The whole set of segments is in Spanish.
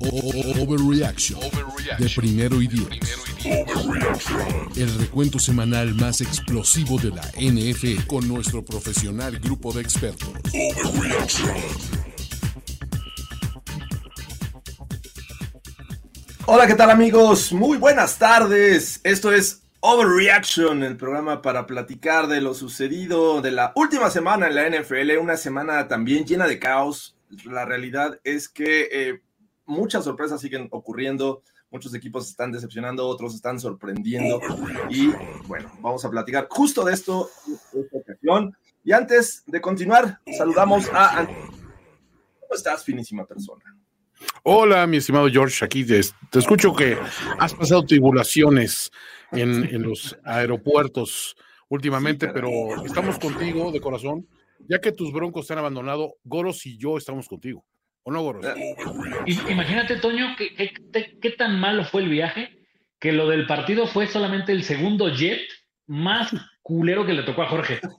Overreaction de primero y diez. El recuento semanal más explosivo de la NFL con nuestro profesional grupo de expertos. Hola, ¿qué tal amigos? Muy buenas tardes. Esto es Overreaction, el programa para platicar de lo sucedido de la última semana en la NFL, una semana también llena de caos. La realidad es que eh, muchas sorpresas siguen ocurriendo, muchos equipos están decepcionando, otros están sorprendiendo y bueno, vamos a platicar justo de esto en esta ocasión. Y antes de continuar, saludamos a... Ant- ¿Cómo estás, finísima persona? Hola, mi estimado George, aquí te, te escucho que has pasado tribulaciones en, en los aeropuertos últimamente, Sí, pero estamos contigo de corazón, ya que tus broncos te han abandonado, Goros y yo estamos contigo. ¿O no, Goros? I- Imagínate, Toño, qué, qué- qué- qué tan malo fue el viaje que lo del partido fue solamente el segundo jet más culero que le tocó a Jorge.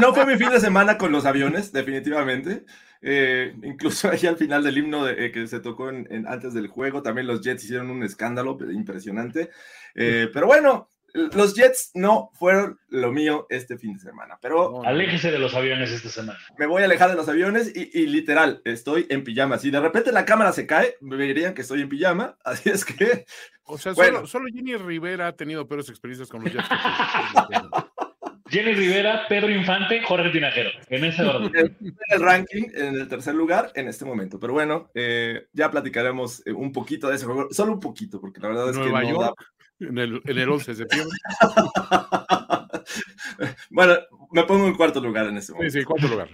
No fue mi fin de semana con los aviones, definitivamente. Eh, incluso ahí al final del himno de- eh, que se tocó en- en- antes del juego, también los Jets hicieron un escándalo impresionante. Eh, pero bueno, los Jets no fueron lo mío este fin de semana. Pero. Aléjese de los aviones esta semana. me voy a alejar de los aviones y, y literal, estoy en pijama. Si de repente la cámara se cae, me verían que estoy en pijama. Así es que O sea, Bueno. solo, solo Jenny Rivera ha tenido peores experiencias con los Jets. Jenny Rivera, Pedro Infante, Jorge Tinajero. En ese orden. en el ranking en el tercer lugar en este momento. Pero bueno, eh, ya platicaremos eh, un poquito de ese juego, solo un poquito, porque la verdad es Nueva que no York, en el, en el 11 de septiembre. bueno, me pongo en cuarto lugar en este Sí, momento. sí, cuarto lugar.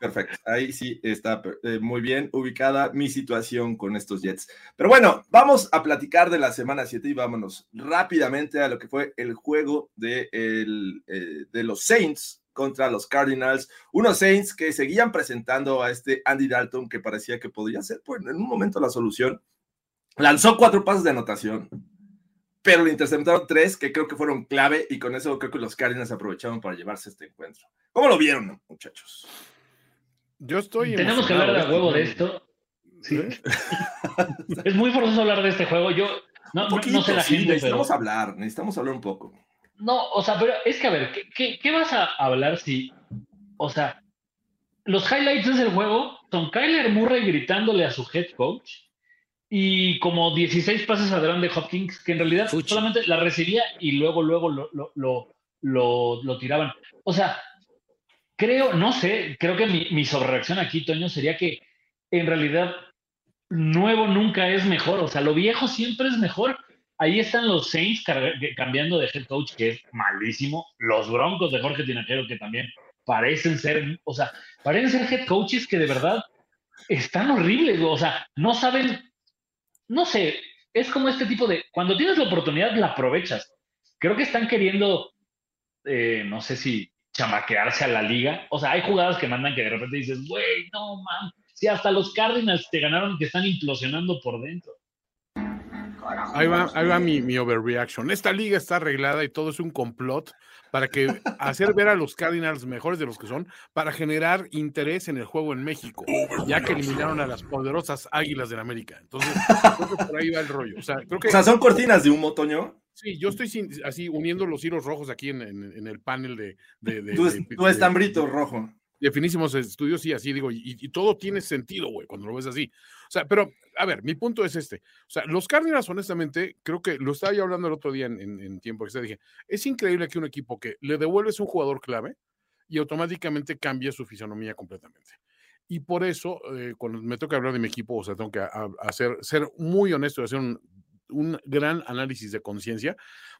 Perfecto. Ahí sí está eh, muy bien ubicada mi situación con estos Jets. Pero bueno, vamos a platicar de la semana 7 y vámonos rápidamente a lo que fue el juego de, el, eh, de los Saints contra los Cardinals. Unos Saints que seguían presentando a este Andy Dalton que parecía que podía ser pues, en un momento la solución. Lanzó cuatro pases de anotación, pero le interceptaron tres que creo que fueron clave y con eso creo que los Cardinals aprovecharon para llevarse este encuentro. ¿Cómo lo vieron, muchachos? Yo estoy Tenemos que hablar de a huevo de esto. Sí. ¿Eh? Es muy forzoso hablar de este juego. Yo no, poquito, no sé la sí, gente, pero. necesitamos hablar, necesitamos hablar un poco. No, o sea, pero es que a ver, ¿qué, qué, qué vas a hablar si, o sea, los highlights de ese juego son Kyler Murray gritándole a su head coach y como 16 pases a DeAndre Hopkins que en realidad solamente la recibía y luego, luego lo, lo, lo, lo- tiraban. O sea, creo, no sé, creo que mi, mi sobrereacción aquí, Toño, sería que en realidad nuevo nunca es mejor, o sea, lo viejo siempre es mejor. Ahí están los Saints cambiando de head coach, que es malísimo. Los Broncos de Jorge Tinajero, que también parecen ser, o sea, parecen ser head coaches que de verdad están horribles, o sea, no saben, no sé, es como este tipo de, cuando tienes la oportunidad, la aprovechas. Creo que están queriendo, eh, no sé si chamaquearse a la liga. O sea, hay jugadas que mandan que de repente dices, güey, no, man, si hasta los Cardinals te ganaron que están implosionando por dentro. Ahí va, ahí va mi, mi overreaction. Esta liga está arreglada y todo es un complot para que hacer ver a los Cardinals mejores de los que son, para generar interés en el juego en México, ya que eliminaron a las poderosas Águilas del América. Entonces, creo que por ahí va el rollo. O sea, creo que O sea, son cortinas de humo, Toño. sí, yo estoy sin- así uniendo los hilos rojos aquí en, en- en el panel de, de, de- Tu, de- estambrito rojo. de finísimos estudios y así digo, y, y todo tiene sentido, güey, cuando lo ves así. O sea, pero, a ver, mi punto es este. O sea, los Cardinals, honestamente, creo que lo estaba yo hablando el otro día en, en- tiempo que se dije, es increíble que un equipo que le devuelves un jugador clave y automáticamente cambia su fisonomía completamente. Y por eso, eh, cuando me toca hablar de mi equipo, o sea, tengo que a- hacer, ser muy honesto y hacer un un gran análisis de conciencia,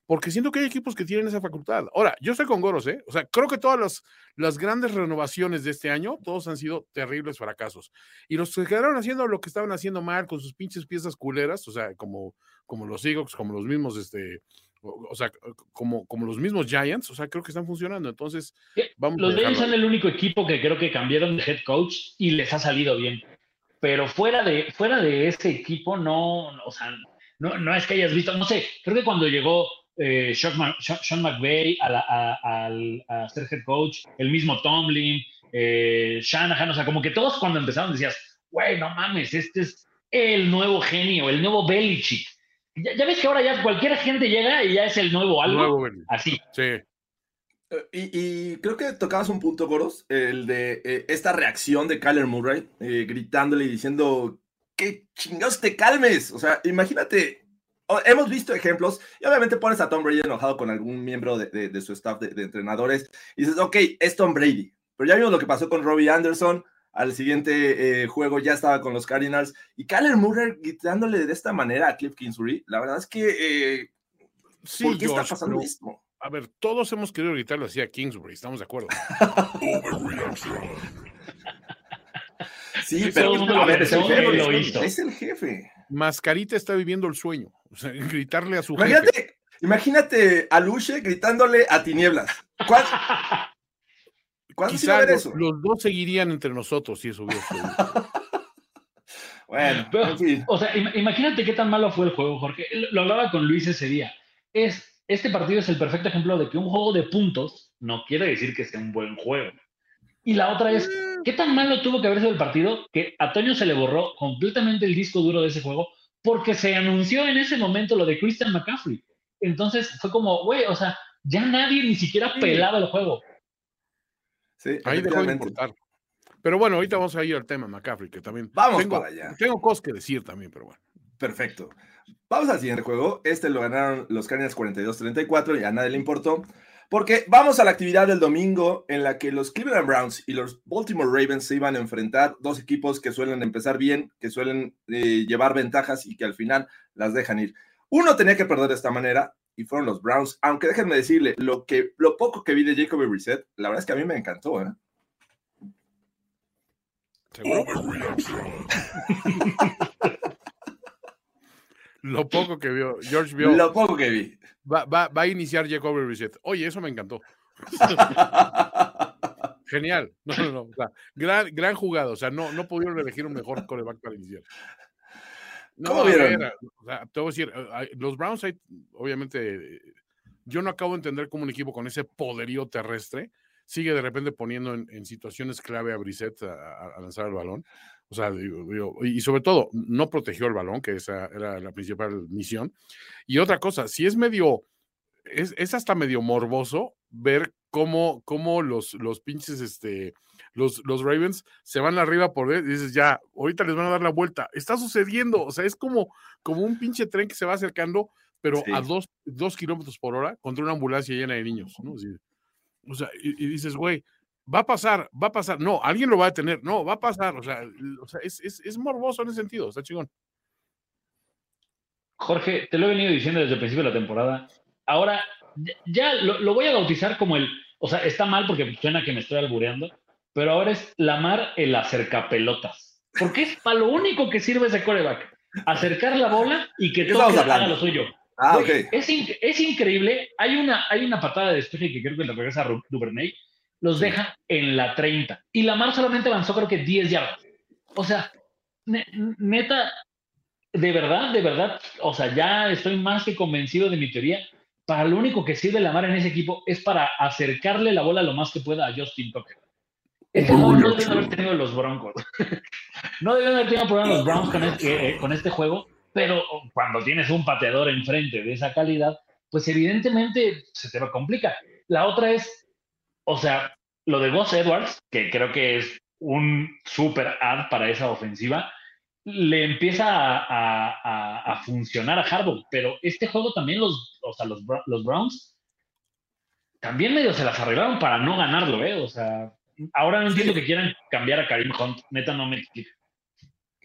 porque siento que hay equipos que tienen esa facultad. Ahora, yo estoy con Goros, ¿eh? O sea, creo que todas las, las grandes renovaciones de este año, todos han sido terribles fracasos. Y los que quedaron haciendo lo que estaban haciendo mal con sus pinches piezas culeras, o sea, como, como los Seahawks, como los mismos, este, o, sea, como, como los mismos Giants, o sea, creo que están funcionando. Entonces, vamos Los Giants son el único equipo que creo que cambiaron de head coach y les ha salido bien. Pero fuera de, fuera de ese equipo, no, no, o sea, no, no es que hayas visto, no sé, creo que cuando llegó eh, Sean, Sean- McVay a, la- a- al- a ser head coach, el mismo Tomlin, eh, Shanahan, o sea, como que todos cuando empezaron decías, güey, no mames, este es el nuevo genio, el nuevo Belichick. Ya, ya ves que ahora ya cualquier gente llega y ya es el nuevo algo, Nuevo, así. Sí. Eh, Y, y creo que tocabas un punto, Goros, el de eh, esta reacción de Kyler Murray, eh, gritándole y diciendo, que chingados te calmes. O sea, imagínate, hemos visto ejemplos, y obviamente pones a Tom Brady enojado con algún miembro de, de- de su staff de, de entrenadores, y dices, ok, es Tom Brady. Pero ya vimos lo que pasó con Robbie Anderson, al siguiente eh, juego ya estaba con los Cardinals, y Kyler Murray gritándole de esta manera a Cliff Kingsbury, la verdad es que, eh, Sí, ¿por qué está pasando pero, esto? a ver, todos hemos querido gritarle así a Kingsbury, estamos de acuerdo. Sí, Sí, pero todo el mundo a lo ver, es el jefe, él lo es- hizo. es el jefe. Mascarita está viviendo el sueño. O sea, gritarle a su jefe. Imagínate, imagínate a Luche gritándole a Tinieblas. ¿Cuál- ¿Cuándo se va a ver los, eso? los dos seguirían entre nosotros si eso hubiera sucedido. Bueno, Pero, en fin. O sea, im- imagínate qué tan malo fue el juego, Jorge. Lo- Lo hablaba con Luis ese día. Es, este partido es el perfecto ejemplo de que un juego de puntos no quiere decir que sea un buen juego. Y la otra es, ¿qué tan malo tuvo que haber sido el partido que a Toño se le borró completamente el disco duro de ese juego porque se anunció en ese momento lo de Christian McCaffrey? Entonces fue como, güey, o sea, ya nadie ni siquiera pelaba el juego. Sí, Ahí dejó de importar. Pero bueno, ahorita vamos a ir al tema McCaffrey, que también. Vamos tengo, para allá. Tengo cosas que decir también, pero bueno. Perfecto. Vamos al siguiente juego. Este lo ganaron los Cardinals 42-34 y a nadie le importó. Porque vamos a la actividad del domingo en la que los Cleveland Browns y los Baltimore Ravens se iban a enfrentar. Dos equipos que suelen empezar bien, que suelen eh, llevar ventajas y que al final las dejan ir. Uno tenía que perder de esta manera y fueron los Browns. Aunque déjenme decirle, lo, que, lo poco que vi de Jacoby Brissett, la verdad es que a mí me encantó. ¿eh? Lo poco que vio, George vio, Lo poco que vi. va, va- va a iniciar Jacoby Reset. Oye, eso me encantó. Genial. No, no, no. o sea, gran, gran jugada. O sea, no, no pudieron elegir un mejor coreback para iniciar. No, ¿Cómo vieron? o sea, te voy a decir, los Browns, hay- obviamente, yo no acabo de entender cómo un equipo con ese poderío terrestre sigue de repente poniendo en, en situaciones clave a Brissett a lanzar el balón. O sea, digo- digo, y sobre todo, no protegió el balón, que esa era la principal misión. Y otra cosa, si es medio, es, es hasta medio morboso ver cómo, cómo los, los pinches, este, los, los Ravens se van arriba por ver, y dices, ya, ahorita les van a dar la vuelta. Está sucediendo, o sea, es como, como un pinche tren que se va acercando, pero Sí. a dos, dos kilómetros por hora contra una ambulancia llena de niños, ¿no? O sea, y, y dices, güey, va a pasar, va a pasar, no, alguien lo va a detener, no, va a pasar, o sea, l- o sea es, es, es morboso en ese sentido, está chingón. Jorge, te lo he venido diciendo desde el principio de la temporada. Ahora, ya- ya lo, lo voy a bautizar como el, o sea, está mal porque suena que me estoy albureando, pero ahora es Lamar el acercapelotas. Porque es para lo único que sirve ese coreback. Acercar la bola y que ¿Qué toque estamos haga lo suyo. Ah, Güey, ok. es, in- es increíble. Hay una, hay una patada de despeje que creo que le regresa a Duvernay. Los deja en la 30. Y Lamar solamente avanzó creo que 10 yardas. O sea, ne- neta, de verdad, de verdad, o sea, ya estoy más que convencido de mi teoría. Para lo único que sirve Lamar en ese equipo es para acercarle la bola lo más que pueda a Justin Tucker. Este juego no deben haber tenido los Broncos. no deben haber tenido problemas los Browns con este, eh, con este juego, pero cuando tienes un pateador enfrente de esa calidad, pues evidentemente se te complica. La otra es, o sea, lo de Gus Edwards, que creo que es un super ad para esa ofensiva, le empieza a, a- a- a funcionar a Harbaugh, pero este juego también los, o sea, los, los Browns también medio se las arreglaron para no ganarlo, ¿eh? O sea, ahora no entiendo que quieran cambiar a Karim Hunt, neta no me explica.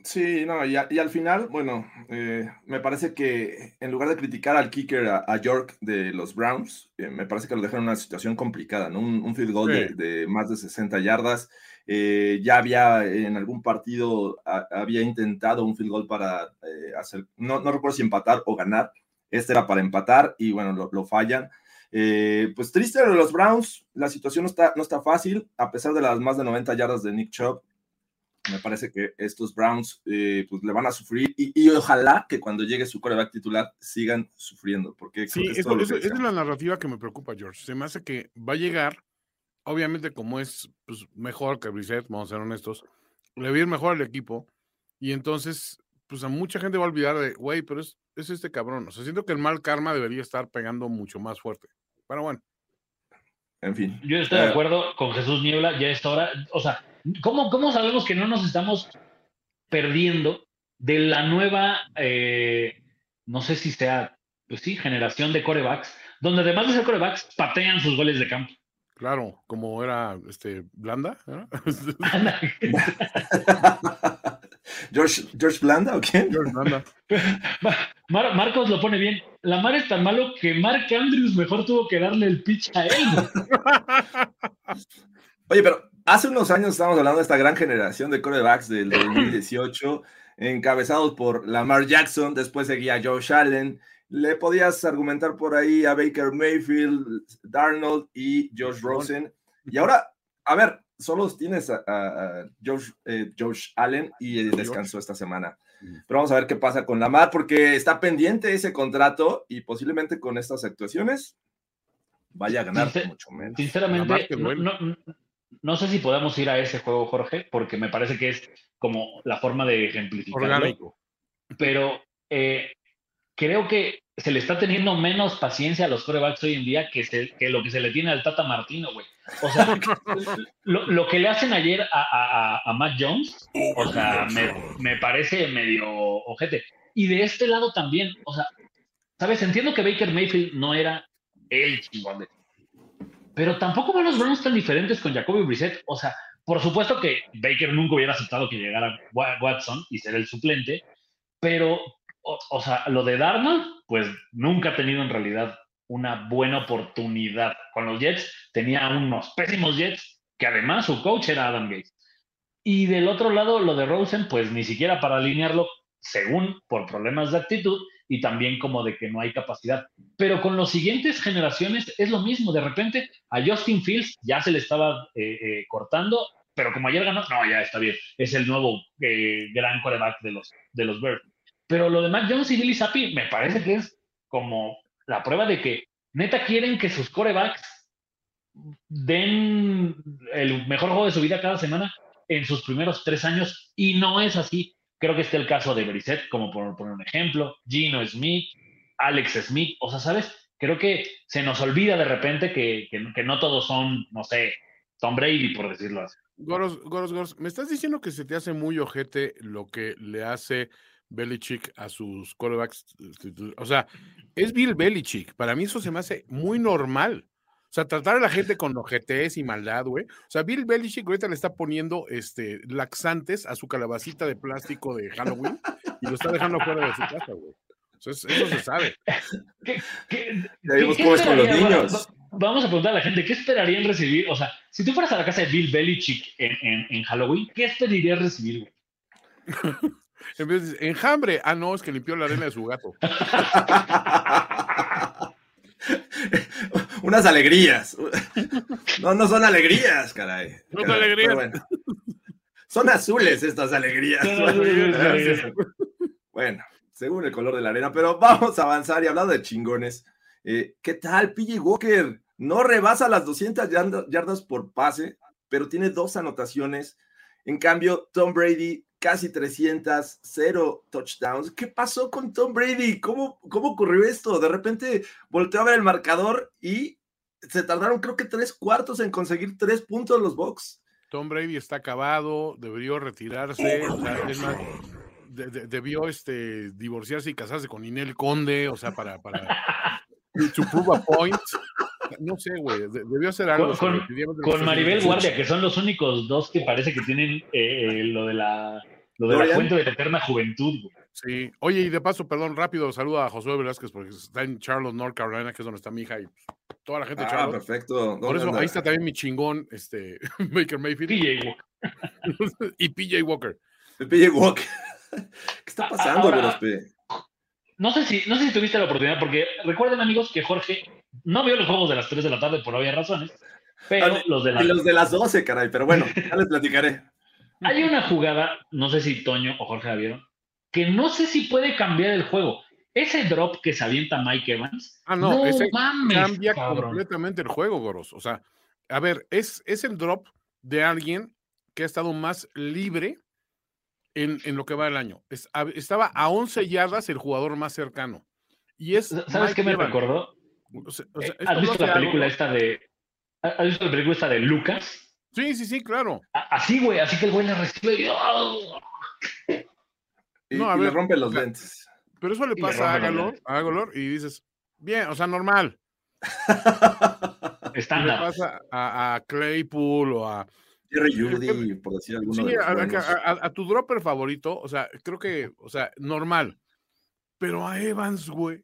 Sí, no, y, a- y al final, bueno, eh, me parece que en lugar de criticar al kicker a, a York de los Browns, eh, me parece que lo dejan en una situación complicada, ¿no? Un, un field goal de, Sí. de más de 60 yardas. eh, ya había en algún partido, a- había intentado un field goal para hacer, no, no recuerdo si empatar o ganar. Este era para empatar y bueno, lo, lo fallan. Eh, pues triste de los Browns, la situación no está, no está fácil, a pesar de las más de 90 yardas de Nick Chubb me parece que estos Browns eh, pues le van a sufrir y, y ojalá que cuando llegue su coreback titular sigan sufriendo, porque Sí, es eso- es la narrativa que me preocupa, George. Se me hace que va a llegar, obviamente como es pues, mejor que Brissett, vamos a ser honestos, le va a ir mejor al equipo y entonces pues a mucha gente va a olvidar de, güey, pero es, es este cabrón. O sea, siento que el mal karma debería estar pegando mucho más fuerte. Pero bueno, En fin. Yo estoy Eh, de acuerdo con Jesús Niebla, ya es hora. O sea, ¿cómo, cómo sabemos que no nos estamos perdiendo de la nueva, eh, no sé si sea, pues sí, generación de corebacks, donde además de ser corebacks, patean sus goles de campo? claro, como era este Blanda, ¿no? George, George Blanda o quién? George Blanda. Mar- Marcos lo pone bien. La mar es tan malo que Mark Andrews mejor tuvo que darle el pitch a él. Oye, pero hace unos años estábamos hablando de esta gran generación de corebacks del 2018, encabezados por Lamar Jackson, después seguía Josh Allen. Le podías argumentar por ahí a Baker Mayfield, Darnold y Josh Rosen. Y ahora, a ver, solo tienes a, a- a Josh, eh, Josh Allen y eh, descansó esta semana. Pero vamos a ver qué pasa con Lamar, porque está pendiente ese contrato y posiblemente con estas actuaciones vaya a ganar Sincer- mucho menos. Sinceramente, no- no sé si podamos ir a ese juego, Jorge, porque me parece que es como la forma de ejemplificarlo. Orgánico. pero eh, creo que se le está teniendo menos paciencia a los corebacks hoy en día que, se- que lo que se le tiene al Tata Martino, güey. O sea, lo, lo que le hacen ayer a, a- a- a Matt Jones, o sea, me, me parece medio ojete. Y de este lado también, o sea, ¿sabes? Entiendo que Baker Mayfield no era el chingón de pero tampoco van los Browns tan diferentes con Jacoby Brissett. O sea, por supuesto que Baker nunca hubiera aceptado que llegara Wa- Watson y ser el suplente, pero, o, o sea, lo de Darnold, pues nunca ha tenido en realidad una buena oportunidad. Con los Jets tenía unos pésimos Jets, que además su coach era Adam Gates. Y del otro lado, lo de Rosen, pues ni siquiera para alinearlo, según por problemas de actitud y también como de que no hay capacidad. Pero con las siguientes generaciones es lo mismo. De repente a Justin Fields ya se le estaba eh, eh, cortando, pero como ayer ganó, no, ya está bien. Es el nuevo eh, gran coreback de los, de los Bears. Pero lo de Mac Jones y Billy Zappi me parece que es como la prueba de que neta quieren que sus corebacks den el mejor juego de su vida cada semana en sus primeros tres años y no es así. Creo que está el caso de Brissett, como por poner un ejemplo, Gino Smith, Alex Smith, o sea, ¿sabes? Creo que se nos olvida de repente que, que, que no todos son, no sé, Tom Brady, por decirlo así. Goros, Goros, Goros, ¿me estás diciendo que se te hace muy ojete lo que le hace Belichick a sus corebacks? O sea, es Bill Belichick. Para mí eso se me hace muy normal. O sea, tratar a la gente con ojetes y maldad, güey. O sea, Bill Belichick ahorita le está poniendo este, laxantes a su calabacita de plástico de Halloween y lo está dejando fuera de su casa, güey. O sea, es- eso se sabe. ¿Qué, qué, Ya vimos qué cómo es con los niños. Va- va- Vamos a preguntar a la gente, ¿qué esperarían recibir? O sea, si tú fueras a la casa de Bill Belichick en, en, en Halloween, ¿qué esperarías recibir, güey? En vez de decir, enjambre. Ah, no, es que limpió la arena de su gato. Unas alegrías. No, no son alegrías, caray. No son alegrías. bueno. Son azules estas alegrías. Bueno, según el color de la arena, pero vamos a avanzar y hablando de chingones. eh, ¿Qué tal, PJ Walker? No rebasa las 200 yarda- yardas por pase, pero tiene dos anotaciones. En cambio, Tom Brady casi 300, cero touchdowns. ¿Qué pasó con Tom Brady? ¿Cómo, cómo ocurrió esto? De repente volteó a ver el marcador y se tardaron creo que tres cuartos en conseguir tres puntos los Bucks. Tom Brady está acabado, debió retirarse, o sea, es más, de- de- debió este, divorciarse y casarse con Inel Conde, o sea, para, para to prove a point. No sé, güey, de- debió hacer algo. Con-. Maribel Guardia, que son los únicos dos que parece que tienen eh, eh, lo de la Lo de la fuente de la eterna juventud, güey. Sí. Oye, y de paso, perdón, rápido, saluda a Josué Velázquez porque está en Charlotte, North Carolina, que es donde está mi hija y toda la gente de Ah, Charlotte. perfecto. Por ¿Dónde eso, anda? ahí está también mi chingón, este, Baker Mayfield PJ Walker. y PJ Walker. PJ Walker. ¿Qué está pasando, Ahora-? No sé si, no sé si tuviste la oportunidad, porque recuerden, amigos, que Jorge no vio los juegos de las 3 de la tarde por obvias razones, pero los de las los de las 12, caray, pero bueno, ya les platicaré. Hay una jugada, no sé si Toño o Jorge la vieron, que no sé si puede cambiar el juego. Ese drop que se avienta Mike Evans, Ah, no, ese mames, Cambia cabrón. completamente el juego, Goros. O sea, a ver, es, es el drop de alguien que ha estado más libre en, en lo que va el año. Es- a- estaba a 11 yardas el jugador más cercano. Y es ¿Sabes Mike qué me Evans. recordó? O sea, o sea, Eh, ¿Has visto la algo- película esta de. ¿Has visto la película esta de Lucas? Sí, sí, sí, claro. A- Así, güey, así que el güey le recibe y. ¡oh! Y, No, a y le ver, rompe los lentes. Pero eso le pasa a la madre. a y dices, bien, o sea, normal. Y le Estándar. pasa a, a Claypool o a, Jerry Judy, por decir alguno Sí, de los a, a- buenos. a- a tu dropper favorito, o sea, creo que, o sea, normal. Pero a Evans, güey.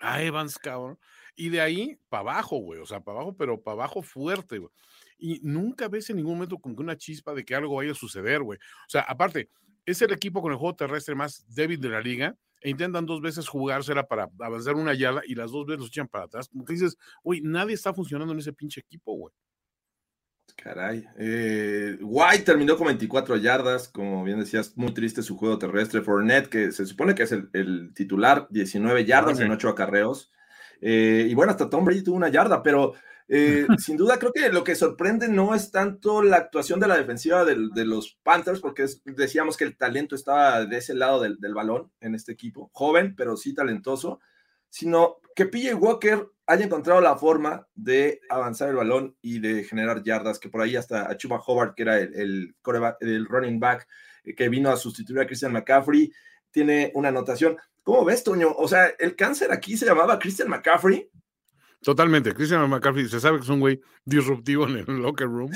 A Evans, cabrón. Y de ahí para abajo, güey. O sea, para abajo, pero para abajo fuerte, güey. Y nunca ves en ningún momento como que una chispa de que algo vaya a suceder, güey. O sea, aparte, es el equipo con el juego terrestre más débil de la liga. E intentan dos veces jugársela para avanzar una yarda y las dos veces los echan para atrás. Como que dices, güey, nadie está funcionando en ese pinche equipo, güey. Caray. Eh, White terminó con 24 yardas, como bien decías, muy triste su juego terrestre. Fournette, que se supone que es el, el titular, 19 yardas en 8 acarreos. Eh, y bueno, hasta Tom Brady tuvo una yarda, pero eh, sin duda creo que lo que sorprende no es tanto la actuación de la defensiva de los Panthers, porque es- decíamos que el talento estaba de ese lado del, del balón en este equipo, joven, pero sí talentoso, sino que PJ Walker haya encontrado la forma de avanzar el balón y de generar yardas, que por ahí hasta a Chuba Howard, que era el, el, running back eh, que vino a sustituir a Christian McCaffrey, tiene una anotación. ¿Cómo ves, Toño? O sea, el cáncer aquí se llamaba Christian McCaffrey. Totalmente. Christian McCaffrey se sabe que es un güey disruptivo en el locker room.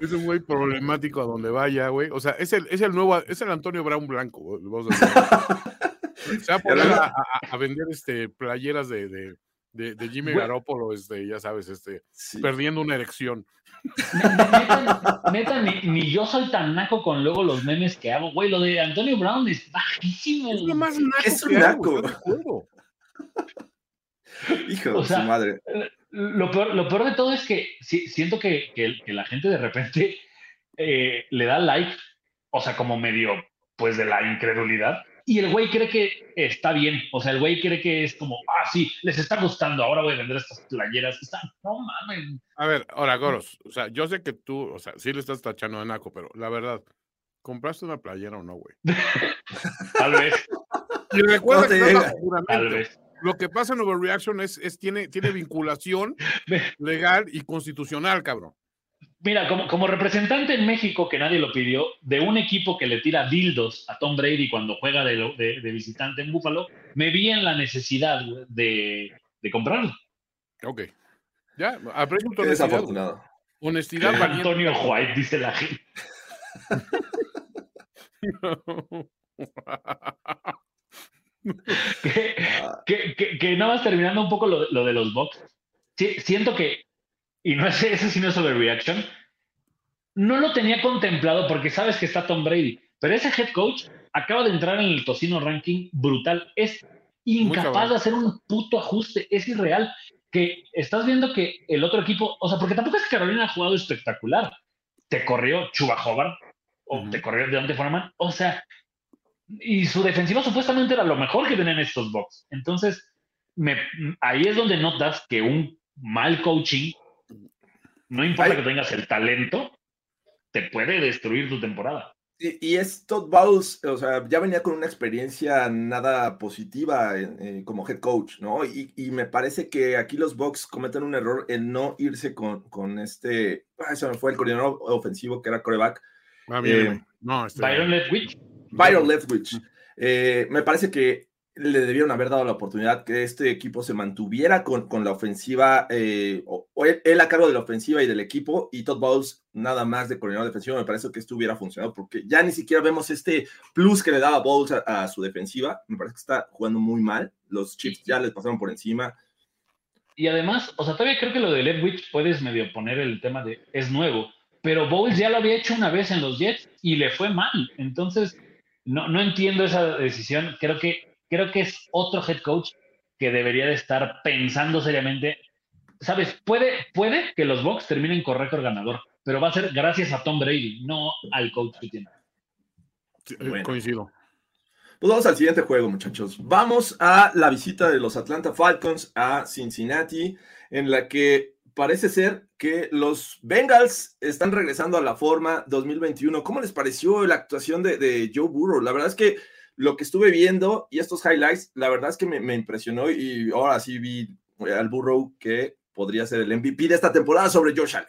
es un güey problemático a donde vaya, güey. O sea, es el, es el nuevo, es el Antonio Brown blanco. güey, vamos a. Se va a poner a, a- a vender este, playeras de, de, de, de Jimmy Güey. Garoppolo, este, ya sabes, este, Sí. perdiendo una erección. Neta, neta, ni, ni yo soy tan naco con luego los memes que hago, güey. Lo de Antonio Brown es bajísimo. Es lo más naco Es un naco. ¿estás de acuerdo? Hijo O de sea, su madre. Lo peor, lo peor de todo es que sí, siento que, que- que la gente de repente eh, le da like, o sea, como medio, pues de la incredulidad, y el güey cree que está bien, o sea, el güey cree que es como, ah, sí, les está gustando, ahora voy a vender estas playeras. Está, no mames. A ver, ahora, Goros, o sea, yo sé que tú, o sea, sí le estás tachando de naco, pero la verdad, ¿compraste una playera o no, güey? Tal vez, Y recuerda No que juramento. tal vez. Lo que pasa en Overreaction es, es tiene, tiene vinculación legal y constitucional, cabrón. Mira, como, como representante en México, que nadie lo pidió, de un equipo que le tira dildos a Tom Brady cuando juega de, lo- de- de visitante en Buffalo, me vi en la necesidad de, de comprarlo. Ok. Ya, aprecio tu honestidad. Honestidad. Antonio White, dice la gente. que, que- que- que nada más terminando un poco lo, de- lo de los box. Sí, siento que, y no es ese sí no es overreaction, no lo tenía contemplado porque sabes que está Tom Brady, pero ese head coach acaba de entrar en el tocino ranking brutal. Es incapaz de hacer un puto ajuste, es irreal. Que estás viendo que el otro equipo, o sea, porque tampoco es que Carolina ha jugado espectacular. Te corrió Chuba Hobart o Ujú. te corrió Deontay Foreman, o sea, y su defensiva supuestamente era lo mejor que tenían estos Bucks. Entonces, me, ahí es donde notas que un mal coaching, no importa Ay. que tengas el talento, te puede destruir tu temporada. Y, y es Todd Bowles, o sea, ya venía con una experiencia nada positiva en- eh, como head coach, ¿no? Y, y me parece que aquí los Bucks cometen un error en no irse con, con este, ah, se me fue el coordinador ofensivo que era coreback, Ah, bien, Eh, no, este, Byron Leftwich, Byron Leftwich. Eh, me parece que le debieron haber dado la oportunidad que este equipo se mantuviera con, con la ofensiva eh, o- él, a cargo de la ofensiva y del equipo y Todd Bowles nada más de coordinador defensivo, me parece que esto hubiera funcionado porque ya ni siquiera vemos este plus que le daba Bowles a, su defensiva. Me parece que está jugando muy mal. Los Chiefs ya les pasaron por encima. Y además, o sea, todavía creo que lo de Leftwich puedes medio poner el tema de es nuevo, pero Bowles ya lo había hecho una vez en los Jets y le fue mal. Entonces, no, no entiendo esa decisión. Creo que, creo que es otro head coach que debería de estar pensando seriamente. Sabes, puede, puede que los Bucks terminen con récord ganador, pero va a ser gracias a Tom Brady, no al coach que tiene. Sí, bueno. Coincido. Pues vamos al siguiente juego, muchachos. Vamos a la visita de los Atlanta Falcons a Cincinnati, en la que parece ser que los Bengals están regresando a la forma 2021. ¿Cómo les pareció la actuación de, de Joe Burrow? La verdad es que lo que estuve viendo y estos highlights, la verdad es que me, me, impresionó y ahora sí vi al Burrow que podría ser el MVP de esta temporada sobre Josh Allen.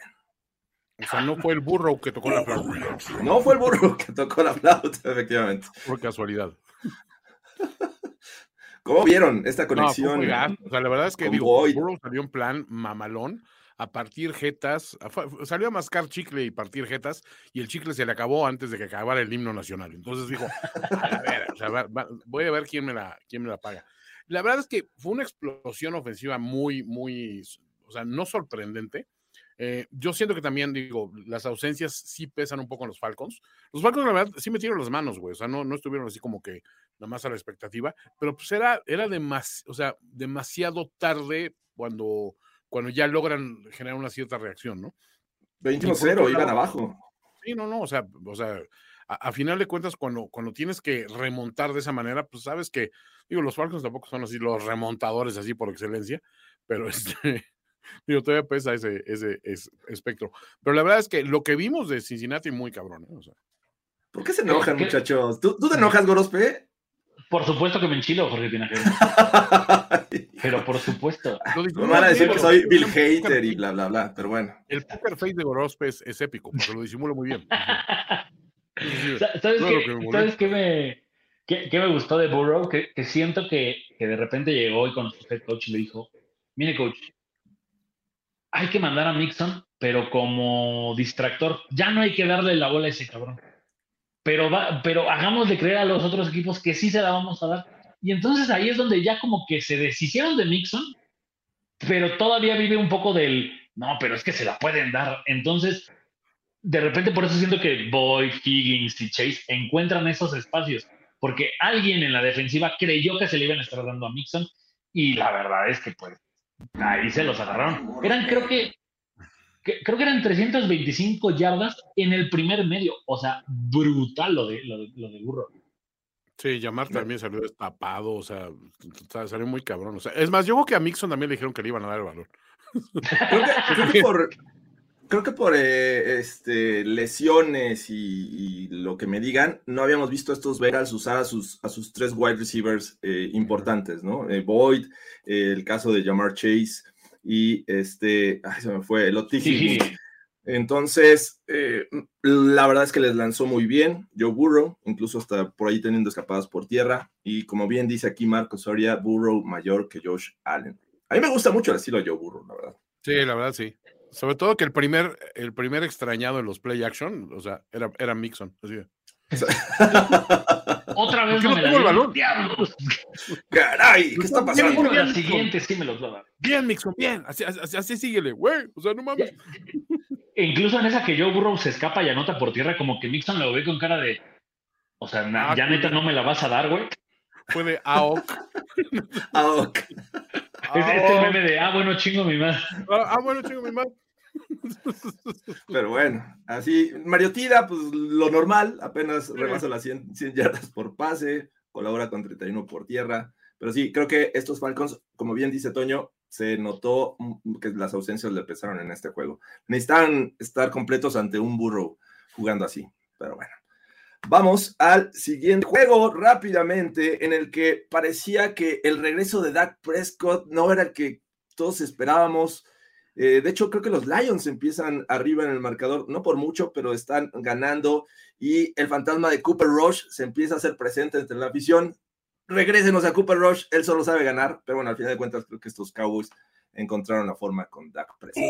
O sea, no fue el Burrow que tocó la flauta. No fue el Burrow que tocó la flauta, efectivamente. Por casualidad. ¿Cómo vieron esta conexión? No, o sea, la verdad es que digo, Burrow salió en plan mamalón a partir jetas, salió a mascar chicle y partir jetas, y el chicle se le acabó antes de que acabara el himno nacional. Entonces dijo, voy a ver quién me, la, quién me la paga. La verdad es que fue una explosión ofensiva muy, muy, o sea, no sorprendente. Eh, yo siento que también, digo, las ausencias sí pesan un poco en los Falcons. Los Falcons, la verdad, sí metieron las manos, güey. O sea, no, no estuvieron así como que nada más a la expectativa, pero pues era, era demas, o sea, demasiado tarde cuando cuando ya logran generar una cierta reacción, ¿no? 21-0, iban abajo. Sí, no, no, o sea, o sea a, a, final de cuentas, cuando, cuando tienes que remontar de esa manera, pues sabes que, digo, los Falcons tampoco son así los remontadores así por excelencia, pero este, digo, todavía pesa ese, ese, ese, espectro. Pero la verdad es que lo que vimos de Cincinnati, muy cabrón, ¿eh? O sea. ¿Por qué se enojan, ¿Qué? muchachos? ¿Tú, ¿Tú, te enojas, Gorospe? Por supuesto que me enchilo, Jorge Tinajero. pero por supuesto. Me van a decir que soy Bill Hater y bla, bla, bla, pero bueno. El poker face de Gorospe es, es épico, porque lo disimulo muy bien. ¿Sabes, qué, que ¿sabes qué, me, qué, qué, me gustó de Burrow? Que, que siento que, que, de repente llegó y con su head coach le dijo, mire coach, hay que mandar a Mixon, pero como distractor. Ya no hay que darle la bola a ese cabrón pero, va, pero hagamos de creer a los otros equipos que sí se la vamos a dar. Y entonces ahí es donde ya como que se deshicieron de Mixon, pero todavía vive un poco del, no, pero es que se la pueden dar. Entonces, de repente por eso siento que Boyd, Higgins y Chase encuentran esos espacios, porque alguien en la defensiva creyó que se le iban a estar dando a Mixon y la verdad es que pues ahí se los agarraron. Eran creo que que, creo que eran 325 yardas en el primer medio. O sea, brutal lo de, lo de, lo de Burro. Sí, Yamar también salió destapado, o sea, salió muy cabrón. O sea, es más, yo creo que a Mixon también le dijeron que le iban a dar el valor. creo, que, creo, que, por, creo que por eh, este, lesiones y, y, lo que me digan, no habíamos visto a estos Bengals usar a sus, a sus tres wide receivers eh, importantes, ¿no? Eh, Boyd, el caso de Jamar Chase y este, ay, se me fue, el sí. Entonces, eh, la verdad es que les lanzó muy bien Joe Burrow, incluso hasta por ahí teniendo escapadas por tierra. Y como bien dice aquí Marco Soria, Burrow mayor que Josh Allen. A mí me gusta mucho el estilo de Joe Burrow, la verdad. Sí, la verdad sí. Sobre todo que el primer, el primer extrañado en los play action, o sea, era, era Mixon. Así Otra vez no me la el balón. Diablos. Caray, ¿qué está pasando? Bien, la siguiente sí me los va a dar. Bien, Mixon, bien. Así, así, así síguele, güey. O sea, no mames. E incluso en esa que Joe Burrow se escapa y anota por tierra, como que Mixon lo ve con cara de. O sea, na, ah, ya neta no me la vas a dar, güey. Fue de AOK. AOK. Este, este meme de, ah, bueno, chingo mi madre. Ah, ah, bueno, chingo mi madre. Pero bueno, así, Mario Tira, pues lo normal, apenas rebasa las 100, 100, yardas por pase, colabora con 31 por tierra. Pero sí, creo que estos Falcons, como bien dice Toño, se notó que las ausencias le pesaron en este juego. Necesitan estar completos ante un burro jugando así. Pero bueno. Vamos al siguiente juego rápidamente, en el que parecía que el regreso de Dak Prescott no era el que todos esperábamos. Eh, de hecho, creo que los Lions empiezan arriba en el marcador, no por mucho, pero están ganando. Y el fantasma de Cooper Rush se empieza a hacer presente entre la afición. Regrésenos a Cooper Rush, él solo sabe ganar, pero bueno, al final de cuentas creo que estos Cowboys encontraron la forma con Dak Prescott.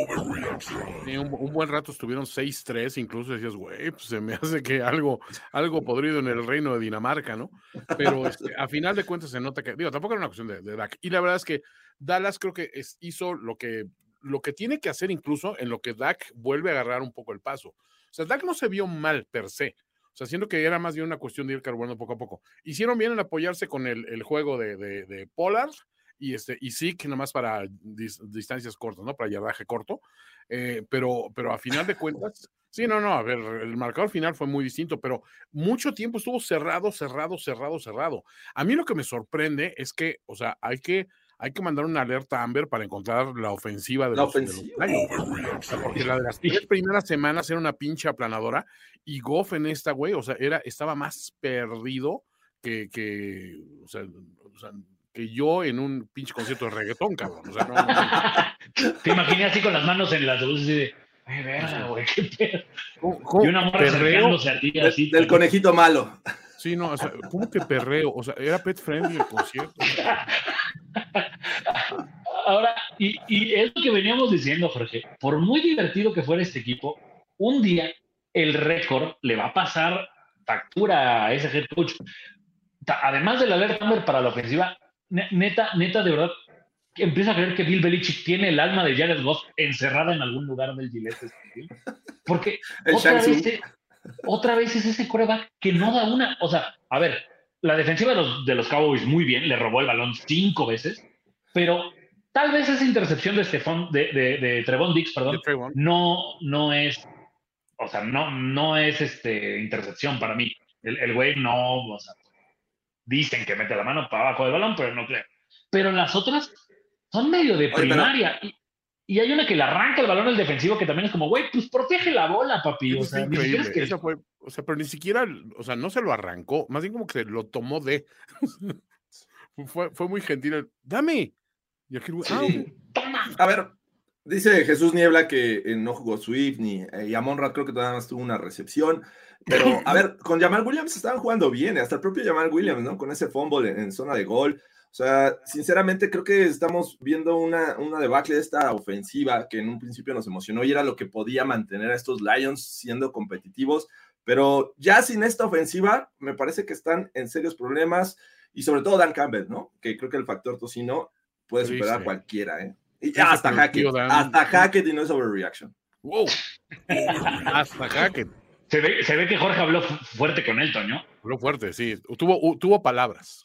Un buen rato estuvieron 6-3, incluso decías, güey, pues se me hace que algo, algo podrido en el reino de Dinamarca, ¿no? Pero este, a final de cuentas se nota que, digo, tampoco era una cuestión de, de Dak. Y la verdad es que Dallas creo que es- hizo lo que, lo que tiene que hacer incluso en lo que Dak vuelve a agarrar un poco el paso. O sea, Dak no se vio mal per se. O sea, siendo que era más bien una cuestión de ir carburando poco a poco. Hicieron bien en apoyarse con el, el juego de, de, Pollard y, este, y Zeke nomás para dis- distancias cortas, ¿no? Para yardaje corto. Eh, pero, pero a final de cuentas, sí, no, no, a ver, el marcador final fue muy distinto, pero mucho tiempo estuvo cerrado, cerrado, cerrado, cerrado. A mí lo que me sorprende es que, o sea, hay que, hay que mandar una alerta a Amber para encontrar la ofensiva de La los, de los ofensiva. Lions. O sea, porque la de las tres primeras semanas era una pinche aplanadora y Goff en esta, güey, o sea, era, estaba más perdido que, que, o sea, o sea, que yo en un pinche concierto de reggaetón, cabrón. O sea, no, no, Te imaginé así con las manos en las luces y de, ay, verga, güey, qué pedo. ¿Cómo- cómo Y una morra perreo? a ti Del, así. del conejito malo. Sí, no, o sea, ¿cómo que perreo? O sea, era pet friendly el concierto. Ahora, y, y es lo que veníamos diciendo, Jorge, por muy divertido que fuera este equipo, un día el récord le va a pasar factura a ese head coach. Además del alerta Amber para la ofensiva, ne- neta, neta, de verdad, que empiezo a creer que Bill Belichick tiene el alma de Jared Goff encerrada en algún lugar del Gillette Stadium. Porque otra vez, otra vez es ese coreback que no da una. O sea, a ver, la defensiva de los, de los Cowboys muy bien, le robó el balón cinco veces, pero tal vez esa intercepción de Stefan, de, de, de Trevon Dix, perdón, no, no es, o sea, no, no es este intercepción para mí. El, el güey no, o sea, dicen que mete la mano para abajo del balón, pero no creo. Pero las otras son medio de primaria. Y hay una que le arranca el balón al defensivo que también es como, güey, pues protege la bola, papi. O sea, está ni siquiera increíble. es que- Esa fue, o sea, pero ni siquiera, o sea, no se lo arrancó, más bien como que lo tomó de. fue, fue muy gentil. el, Dame. Y aquí, ah, Sí. Toma. A ver, dice Jesús Niebla que eh, no jugó Swift ni eh, y creo que todavía más tuvo una recepción. Pero, a ver, con Jamal Williams estaban jugando bien, hasta el propio Jamal Williams, ¿no? Con ese fumble en, en zona de gol. O sea, sinceramente creo que estamos viendo una, una debacle de esta ofensiva que en un principio nos emocionó y era lo que podía mantener a estos Lions siendo competitivos. Pero ya sin esta ofensiva, me parece que están en serios problemas y sobre todo Dan Campbell, ¿no? Que creo que el factor tocino puede Sí, superar a cualquiera, ¿eh? Y ya hasta Hackett, Dan- hasta Hackett y no es overreaction. Wow. Hasta Hackett. Se ve, se ve que Jorge habló fu- fuerte con él, Toño. Habló fuerte, sí. Tuvo, tuvo palabras.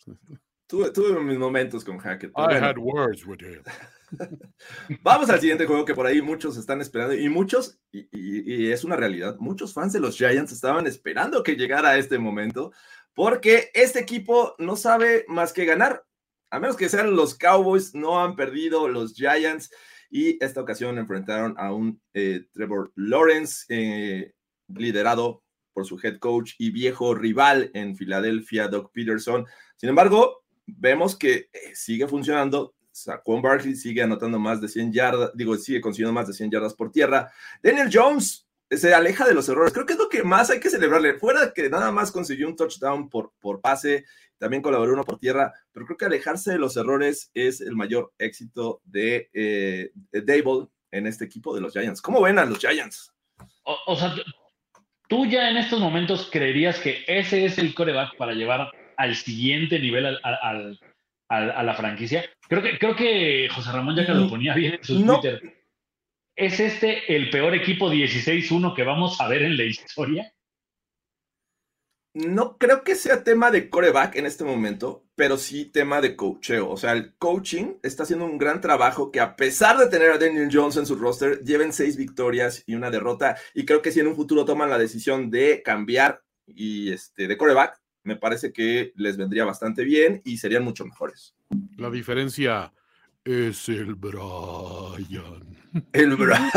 Tuve, tuve mis momentos con Hackett. I bueno. had words with him. Vamos al siguiente juego que por ahí muchos están esperando y muchos, y, y- y es una realidad, muchos fans de los Giants estaban esperando que llegara este momento porque este equipo no sabe más que ganar. A menos que sean los Cowboys, no han perdido los Giants y esta ocasión enfrentaron a un eh, Trevor Lawrence eh, liderado por su head coach y viejo rival en Filadelfia, Doug Peterson. Sin embargo, vemos que eh, sigue funcionando. Saquon Barkley sigue anotando más de 100 yardas, digo, sigue consiguiendo más de 100 yardas por tierra. Daniel Jones se aleja de los errores. Creo que es lo que más hay que celebrarle. Fuera que nada más consiguió un touchdown por, por pase, también colaboró uno por tierra, pero creo que alejarse de los errores es el mayor éxito de, eh, Dable en este equipo de los Giants. ¿Cómo ven a los Giants? O, o sea, tú ya en estos momentos creerías que ese es el coreback para llevar al siguiente nivel al- al- a la franquicia. Creo que, creo que José Ramón ya que lo ponía bien en su No. Twitter. ¿Es este el peor equipo 16-1 que vamos a ver en la historia? No creo que sea tema de coreback en este momento, pero sí tema de coacheo. O sea, el coaching está haciendo un gran trabajo que a pesar de tener a Daniel Jones en su roster, lleven seis victorias y una derrota. Y creo que si en un futuro toman la decisión de cambiar y este de coreback, me parece que les vendría bastante bien y serían mucho mejores. La diferencia es el Brian. El Brian.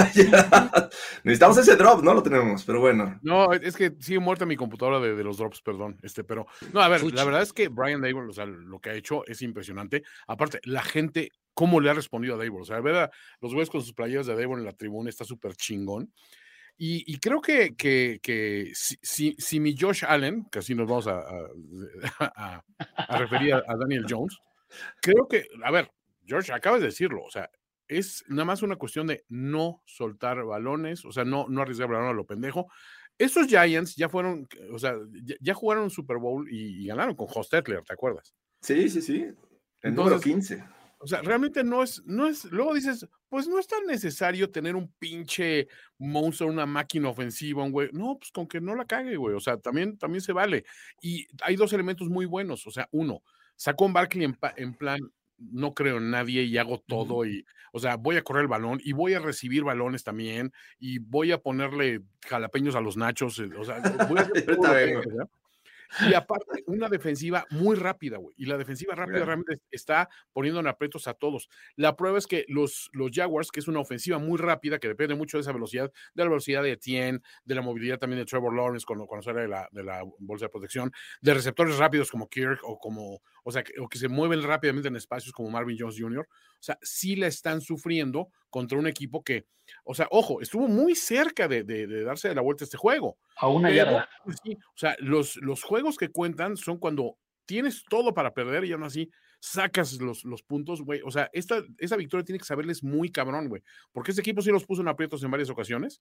Necesitamos ese drop, no lo tenemos, pero bueno. No, es que sigue muerta mi computadora de, de los drops, perdón. Este, pero no, a ver, la verdad es que Brian Dable, o sea, lo que ha hecho es impresionante. Aparte, la gente, cómo le ha respondido a Dable. O sea, ver a los güeyes con sus playeras de Dable en la tribuna está súper chingón. Y, y creo que, que, que si, si, si mi Josh Allen, que así nos vamos a, a- a- a referir a, Daniel Jones, creo que, a ver, George, acabas de decirlo, o sea, es nada más una cuestión de no soltar balones, o sea, no, no arriesgar balón a lo pendejo. Esos Giants ya fueron, o sea, ya, ya jugaron un Super Bowl y, y ganaron con Hostetler, ¿te acuerdas? Sí, sí, sí. El número Entonces, 15. O sea, realmente no es, no es, luego dices, pues no es tan necesario tener un pinche monstruo, una máquina ofensiva, un güey. No, pues con que no la cague, güey. O sea, también, también se vale. Y hay dos elementos muy buenos. O sea, uno, sacó un Barkley en, en plan, no creo en nadie y hago todo. Y, o sea, voy a correr el balón y voy a recibir balones también. Y voy a ponerle jalapeños a los nachos. eh, O sea, voy a hacer todo Y aparte, una defensiva muy rápida, güey. Y la defensiva rápida realmente está poniendo en aprietos a todos. La prueba es que los, los Jaguars, que es una ofensiva muy rápida, que depende mucho de esa velocidad, de la velocidad de Etienne, de la movilidad también de Trevor Lawrence cuando, cuando sale de la, de la bolsa de protección, de receptores rápidos como Kirk o como, o sea, que, o que se mueven rápidamente en espacios como Marvin Jones Jr. O sea, sí la están sufriendo contra un equipo que, o sea, ojo, estuvo muy cerca de, de- de darse la vuelta a este juego. A una Pero, yarda. pues sí, o sea, los, los juegos que cuentan son cuando tienes todo para perder y aún así sacas los, los puntos, güey. O sea, esta, esa victoria tiene que saberles muy cabrón, güey. Porque este equipo sí los puso en aprietos en varias ocasiones.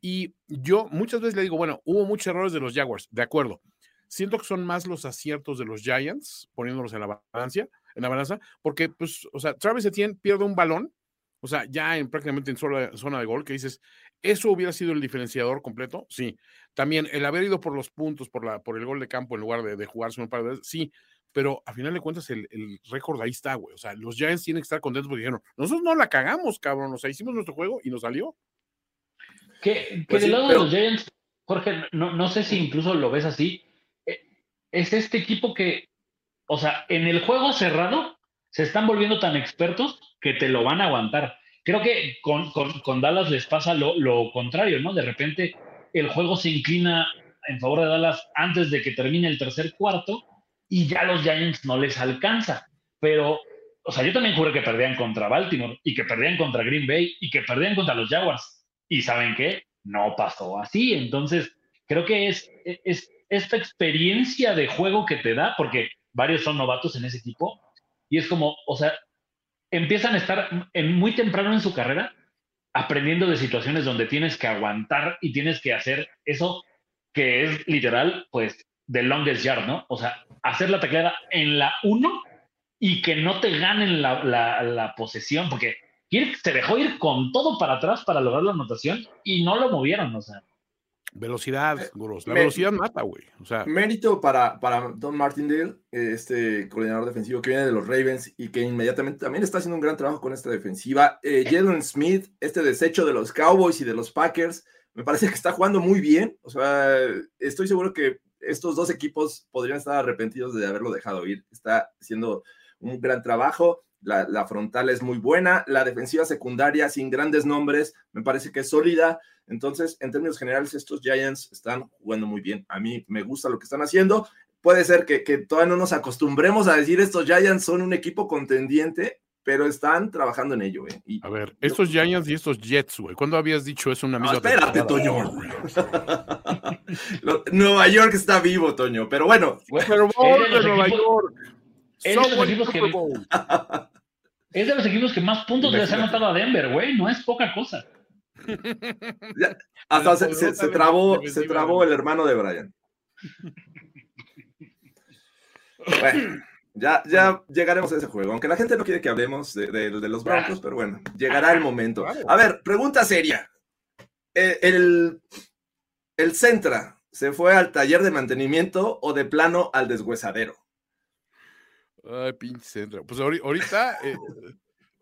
Y yo muchas veces le digo, bueno, hubo muchos errores de los Jaguars, de acuerdo. Siento que son más los aciertos de los Giants, poniéndolos en la balanza, en la balanza, porque, pues, o sea, Travis Etienne pierde un balón, o sea, ya en prácticamente en zona, zona de gol, que dices, ¿eso hubiera sido el diferenciador completo? Sí. También el haber ido por los puntos, por, la, por el gol de campo en lugar de, de jugarse un par de veces, sí. Pero a final de cuentas el, el récord ahí está, güey. O sea, los Giants tienen que estar contentos porque dijeron, nosotros no la cagamos, cabrón. O sea, hicimos nuestro juego y nos salió. Que, que Pues del sí, lado pero- de los Giants, Jorge, no, no sé si incluso lo ves así. Es este equipo que, o sea, en el juego cerrado se están volviendo tan expertos que te lo van a aguantar. Creo que con, con- con Dallas les pasa lo, lo contrario, ¿no? De repente el juego se inclina en favor de Dallas antes de que termine el tercer cuarto y ya los Giants no les alcanza. Pero, o sea, yo también juré que perdían contra Baltimore y que perdían contra Green Bay y que perdían contra los Jaguars. Y ¿saben qué? No pasó así. Entonces, creo que es, es esta experiencia de juego que te da, porque varios son novatos en ese equipo, y es como, o sea, empiezan a estar en, muy temprano en su carrera aprendiendo de situaciones donde tienes que aguantar y tienes que hacer eso que es literal, pues, the longest yard, ¿no? O sea, hacer la tacleada en la 1 y que no te ganen la, la- la posesión, porque Kirk se dejó ir con todo para atrás para lograr la anotación y no lo movieron, o sea. Velocidad, Guros. La velocidad mata, güey. O sea, Mérito para, para Don Martindale, este coordinador defensivo que viene de los Ravens y que inmediatamente también está haciendo un gran trabajo con esta defensiva. Eh, Jalen Smith, este desecho de los Cowboys y de los Packers, me parece que está jugando muy bien. O sea, estoy seguro que estos dos equipos podrían estar arrepentidos de haberlo dejado ir. Está haciendo un gran trabajo. La, la frontal es muy buena. La defensiva secundaria, sin grandes nombres, me parece que es sólida. Entonces, en términos generales, estos Giants están jugando muy bien. A mí me gusta lo que están haciendo. Puede ser que, que todavía no nos acostumbremos a decir estos Giants son un equipo contendiente, pero están trabajando en ello. ¿eh? Y- a ver, estos Giants y estos Jets, güey. ¿Cuándo habías dicho eso una No, misma espérate, temporada? Toño. Lo- Nueva York está vivo, Toño, pero bueno, Super Bowl Es de de Nueva York. Es de los equipos que- Super Bowl. Es de los equipos que más puntos les ha anotado a Denver, güey, no es poca cosa. hasta se, se- poderosa se trabó, se trabó el hermano de Brian. Bueno, ya, ya llegaremos a ese juego, aunque la gente no quiere que hablemos de, de- de los Broncos, pero bueno, llegará el momento. Claro. A ver, pregunta seria. Eh, El, el Centra se fue al taller de mantenimiento o de plano al deshuesadero. Ay, pinche centro. Pues ahori- ahorita, eh,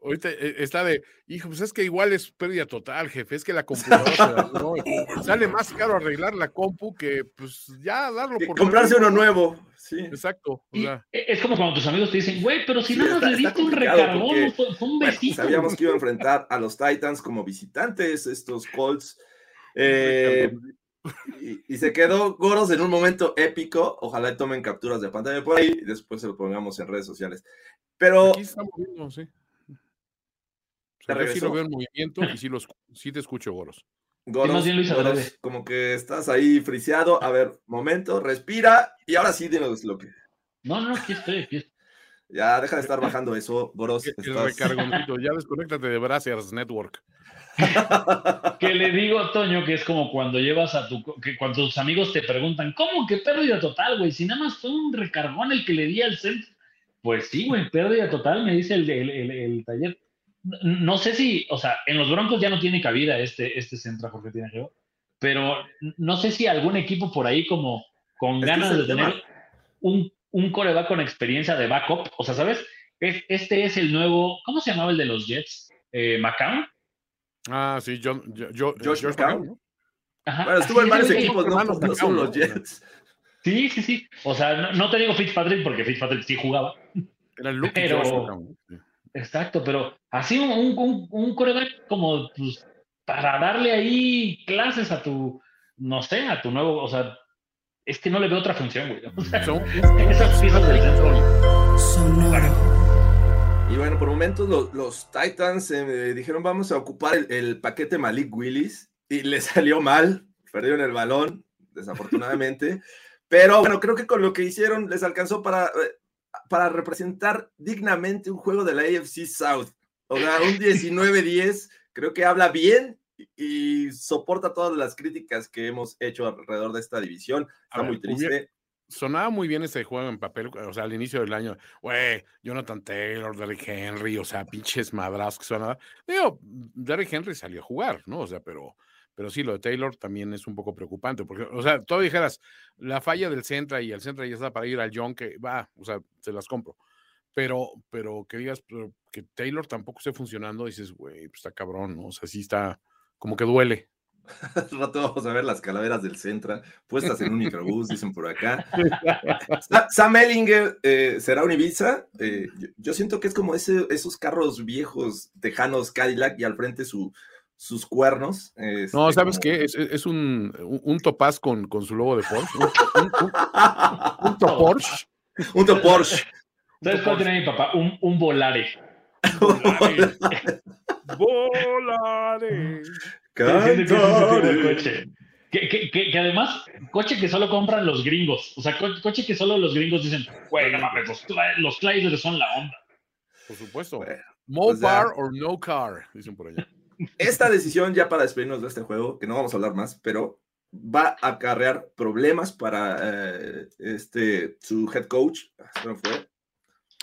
ahorita eh, está de, hijo, pues es que igual es pérdida total, jefe. Es que la computadora se dañó, y sale más caro arreglar la compu que, pues, ya darlo por comprarse uno nuevo. Sí. Exacto. O sea, es como cuando tus amigos te dicen, güey, pero si Sí, nada más le diste un recargón, fue, un Bueno, besito. sabíamos que iba a enfrentar a los Titans como visitantes, estos Colts. Eh, y, y se quedó Goros en un momento épico. Ojalá tomen capturas de pantalla por ahí y después se lo pongamos en redes sociales. Pero aquí está moviendo, sí. O ¿Ya sea, yo sí lo veo en movimiento y sí, los, sí te escucho, Goros. Goros, Goros, como que estás ahí friseado. A ver, momento, respira y ahora sí dinos lo que. No, no, aquí estoy, aquí estoy. Ya deja de estar bajando eso, Boros. El estás- recargoncito, ya desconéctate de Brazzers Network. Que le digo a Toño que es como cuando llevas a tu. que cuando tus amigos te preguntan, ¿cómo que pérdida total, güey? Si nada más fue un recargón el que le di al centro. Pues sí, güey, pérdida total, me dice el, el, el- el taller. No, sé si, o sea, en los Broncos ya no tiene cabida este, este centro porque tiene yo, pero no sé si algún equipo por ahí como con Es ganas de el tener un, un coreback con experiencia de backup, o sea, ¿sabes? Es- Este es el nuevo, ¿cómo se llamaba el de los Jets? Eh, ¿McCown? Ah, sí, yo, yo, yo- Josh McCown. ¿no? Ajá, Bueno, estuvo en varios es el equipos, no, no son McCown, los. Jets. Sí, sí, sí. O sea, no, no te digo Fitzpatrick porque Fitzpatrick sí jugaba. Era Luke Pero- Josh McCown. Exacto, pero así un, un, quarterback como pues, para darle ahí clases a tu, no sé, a tu nuevo, o sea, es que no le veo otra función, güey. O sea, Son- esas piezas del centro. Y bueno, por momentos los, los Titans eh, dijeron vamos a ocupar el, el paquete Malik Willis y le salió mal, perdieron el balón, desafortunadamente. Pero bueno, creo que con lo que hicieron les alcanzó para, eh, para representar dignamente un juego de la AFC South. O sea, un 19-10, creo que habla bien y, y soporta todas las críticas que hemos hecho alrededor de esta división. Está ver, muy triste. sonaba muy bien ese juego en papel, o sea, al inicio del año, güey, Jonathan Taylor, Derrick Henry, o sea, pinches madrazos que suena. Digo, Derrick Henry salió a jugar, ¿no? O sea, pero, pero sí, lo de Taylor también es un poco preocupante, porque, o sea, tú dijeras, la falla del Centra y el Centra ya está para ir al John, que va, o sea, se las compro. Pero, pero que digas pero que Taylor tampoco esté funcionando, dices, güey, pues está cabrón, ¿no? O sea, sí está, como que duele. Al rato vamos a ver las calaveras del Centra puestas en un microbús, dicen por acá. Sa- Sam Ellinger eh, será un Ibiza. eh, yo, yo siento que es como ese, esos carros viejos tejanos Cadillac y al frente su, sus cuernos. este, No, ¿sabes como- qué? Es, un, un, un topaz con, con su logo de Porsche. Un, un, un- un Porsche. Un to Porsche. ¿Sabes cuál tenía mi papá? Un, un volare. Volare. De Cantaré. coche. Que, que, que, que además, coche que solo compran los gringos. O sea, co- coche que solo los gringos dicen, güey, no mames, los, los Chrysler son la onda. Por supuesto. Bueno, Mo o sea- bar or no car, dicen por allá. Esta decisión, ya para despedirnos de este juego, que no vamos a hablar más, pero va a acarrear problemas para eh, este, su head coach. ¿Cómo fue?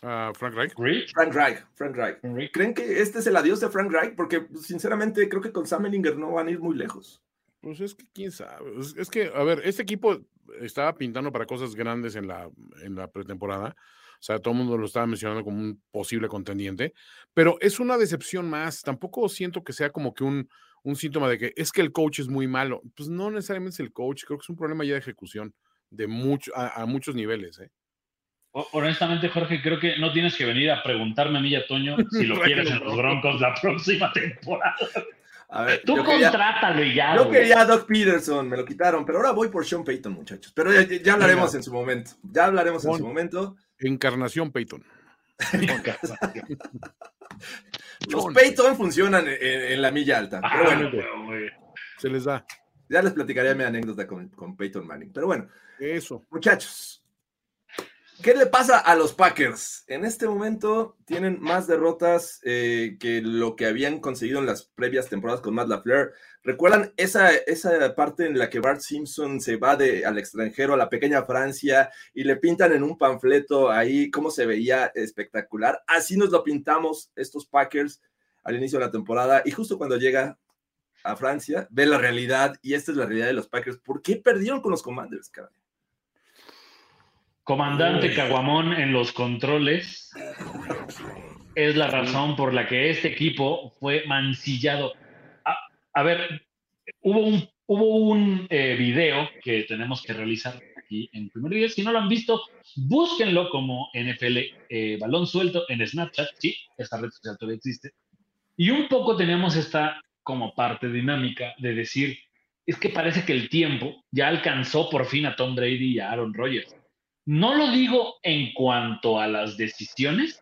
Frank Reich. Rich, Frank Reich. Frank Reich. Rick. ¿Creen que este es el adiós de Frank Reich? Porque sinceramente creo que con Sam Ellinger no van a ir muy lejos. Pues es que quién sabe. Es, es que, a ver, este equipo estaba pintando para cosas grandes en la, en la pretemporada. O sea, todo el mundo lo estaba mencionando como un posible contendiente, pero es una decepción más. Tampoco siento que sea como que un, un síntoma de que es que el coach es muy malo. Pues no necesariamente es el coach, creo que es un problema ya de ejecución de mucho, a, a muchos niveles. ¿eh? Honestamente, Jorge, creo que no tienes que venir a preguntarme a mí y a Toño si lo quieres en los Broncos la próxima temporada. A ver, Tú contrátalo y ya. yo güey. quería a Doc Peterson, me lo quitaron, pero ahora voy por Sean Payton, muchachos. Pero ya, ya hablaremos en su momento. Ya hablaremos en su Bueno. momento. Encarnación Peyton. Los John. Payton funcionan en, en- en la milla alta. Ah, Pero bueno, güey, güey. Se les da. ya les platicaré mi anécdota con, con Peyton Manning. Pero bueno, Eso. muchachos, ¿qué le pasa a los Packers? En este momento tienen más derrotas eh, que lo que habían conseguido en las previas temporadas con Matt LaFleur. ¿Recuerdan esa, esa parte en la que Bart Simpson se va de, al extranjero, a la pequeña Francia, y le pintan en un panfleto ahí cómo se veía espectacular? Así nos lo pintamos estos Packers al inicio de la temporada, y justo cuando llega a Francia, ve la realidad, y esta es la realidad de los Packers. ¿Por qué perdieron con los Commanders, caray? Comandante Caguamón en los controles es la razón por la que este equipo fue mancillado. A, a ver, hubo un, hubo un eh, video que tenemos que realizar aquí en primer día. Si no lo han visto, búsquenlo como NFL eh, Balón Suelto en Snapchat. Sí, esta red social todavía existe. Y un poco tenemos esta como parte dinámica de decir, es que parece que el tiempo ya alcanzó por fin a Tom Brady y a Aaron Rodgers. No lo digo en cuanto a las decisiones,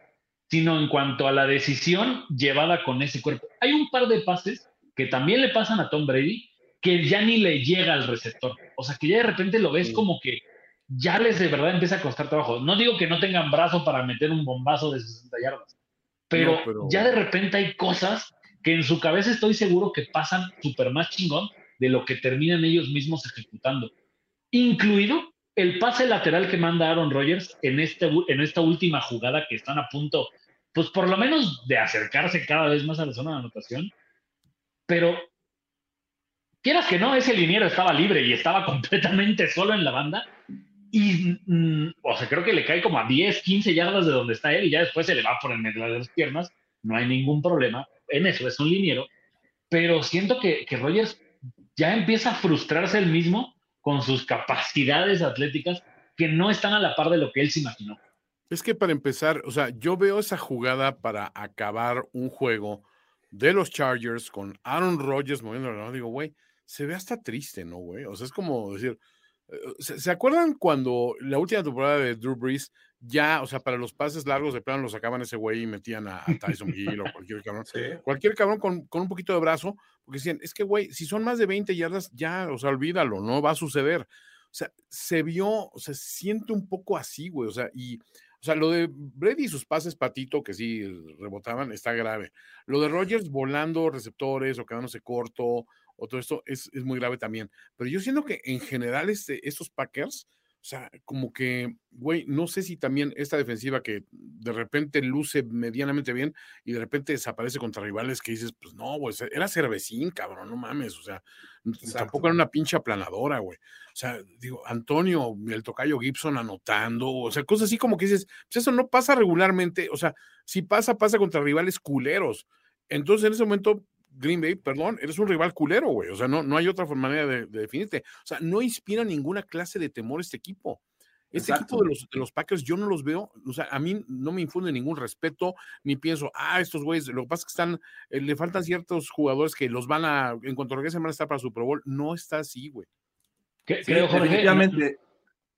sino en cuanto a la decisión llevada con ese cuerpo. Hay un par de pases que también le pasan a Tom Brady que ya ni le llega al receptor. O sea, que ya de repente lo ves como que ya les de verdad empieza a costar trabajo. No digo que no tengan brazo para meter un bombazo de 60 yardas, pero, No, pero- ya de repente hay cosas que en su cabeza estoy seguro que pasan súper más chingón de lo que terminan ellos mismos ejecutando. Incluido el pase lateral que manda Aaron Rodgers en, este, en esta última jugada que están a punto, pues por lo menos de acercarse cada vez más a la zona de anotación. Pero quieras que no, ese liniero estaba libre y estaba completamente solo en la banda. Y, mm, o sea, creo que le cae como a 10, 15 yardas de donde está él y ya después se le va por el medio de las piernas. No hay ningún problema. En eso es un liniero. Pero siento que, que Rogers ya empieza a frustrarse él mismo con sus capacidades atléticas que no están a la par de lo que él se imaginó. Es que para empezar, o sea, yo veo esa jugada para acabar un juego de los Chargers con Aaron Rodgers moviendo la mano. Digo, güey, se ve hasta triste, ¿no, güey? O sea, es como decir, eh, ¿se, se acuerdan cuando la última temporada de Drew Brees ya, o sea, para los pases largos de plano lo sacaban ese güey y metían a, a Tyson Hill o cualquier cabrón? Sí. Cualquier cabrón con, con un poquito de brazo, porque decían, es que, güey, si son más de 20 yardas, ya, o sea, olvídalo, no va a suceder. O sea, se vio, se siente un poco así, güey, o sea, y, o sea, lo de Brady y sus pases patito, que sí rebotaban, está grave. Lo de Rogers volando receptores o quedándose corto, o todo esto, es, es muy grave también. Pero yo siento que en general este, estos Packers, o sea, como que, güey, no sé si también esta defensiva que de repente luce medianamente bien y de repente desaparece contra rivales que dices, pues no, güey, era cervecín, cabrón, no mames, o sea, tampoco era una pinche aplanadora, güey. O sea, digo, Antonio, el tocayo Gibson anotando, o sea, cosas así como que dices, pues eso no pasa regularmente, o sea, si pasa, pasa contra rivales culeros. Entonces, en ese momento, Green Bay, perdón, eres un rival culero, güey. O sea, no, no hay otra manera de, de definirte. O sea, no inspira ninguna clase de temor este equipo. Este Exacto. equipo de los, de los Packers, yo no los veo, o sea, a mí no me infunde ningún respeto, ni pienso, ah, estos güeyes, lo que pasa es que están, eh, le faltan ciertos jugadores que los van a, en cuanto regresen, van a estar para Super Bowl. No está así, güey. Sí, creo, Jorge,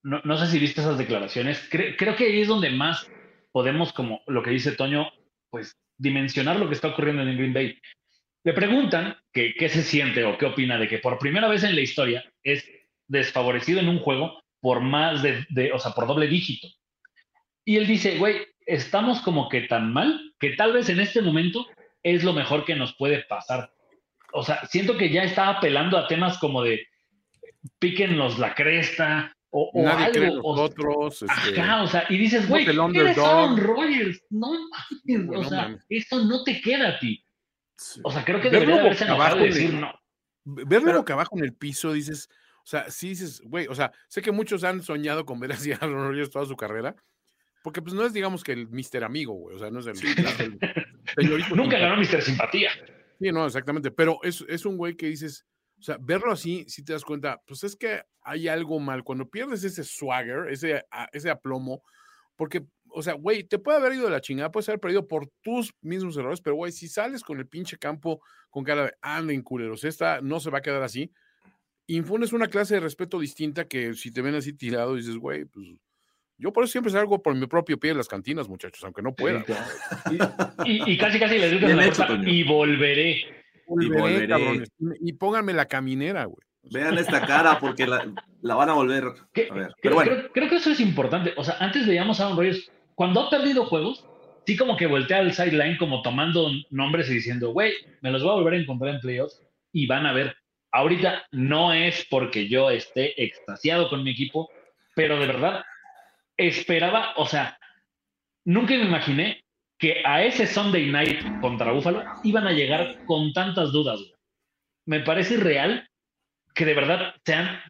no, no sé si viste esas declaraciones. Cre- creo que ahí es donde más podemos, como lo que dice Toño, pues dimensionar lo que está ocurriendo en Green Bay. Le preguntan que qué se siente o qué opina de que por primera vez en la historia es desfavorecido en un juego por más de, de- o sea, por doble dígito. Y él dice, güey, estamos como que tan mal que tal vez en este momento es lo mejor que nos puede pasar. O sea, siento que ya está apelando a temas como de píquennos la cresta o, o Nadie cree en algo. o- nosotros. este, Ajá, o sea, y dices, güey, eres. Aaron Rodgers, no mames, Güey, o sea, esto no te queda a ti. Sí. O sea, creo que Verlo debería de haberse boca enojado y abajo decir de- no. verlo Pero- boca abajo en el piso, dices, o sea, sí dices, güey, o sea, sé que muchos han soñado con ver así a Aaron Rodgers toda su carrera, porque pues no es, digamos, que el Mr. Amigo, güey, o sea, no es el, el señorito Nunca ganó Mr. Simpatía. Sí, no, exactamente, pero es, es un güey que dices, o sea, verlo así, si te das cuenta, pues es que hay algo mal, cuando pierdes ese swagger, ese, a- ese aplomo, porque, o sea, güey, te puede haber ido de la chingada, puedes haber perdido por tus mismos errores, pero güey, si sales con el pinche campo con cara de anden culeros, esta no se va a quedar así, infundes una clase de respeto distinta que si te ven así tirado, dices, güey, pues yo por eso siempre salgo por mi propio pie en las cantinas, muchachos, aunque no pueda. Y, y- y casi casi les Toño. y volveré. Volveré, volveré. cabrones, y, y pónganme la caminera, güey. Vean esta cara porque la, la van a volver a ver. creo, Pero bueno, creo- creo que eso es importante. O sea, antes veíamos a Aaron Rodgers, cuando ha perdido juegos, sí como que voltea al sideline como tomando nombres y diciendo, güey, me los voy a volver a encontrar en playoffs y van a ver. Ahorita no es porque yo esté extasiado con mi equipo, pero de verdad esperaba, o sea, nunca me imaginé que a ese Sunday night contra Buffalo iban a llegar con tantas dudas. güey. Me parece irreal que de verdad sean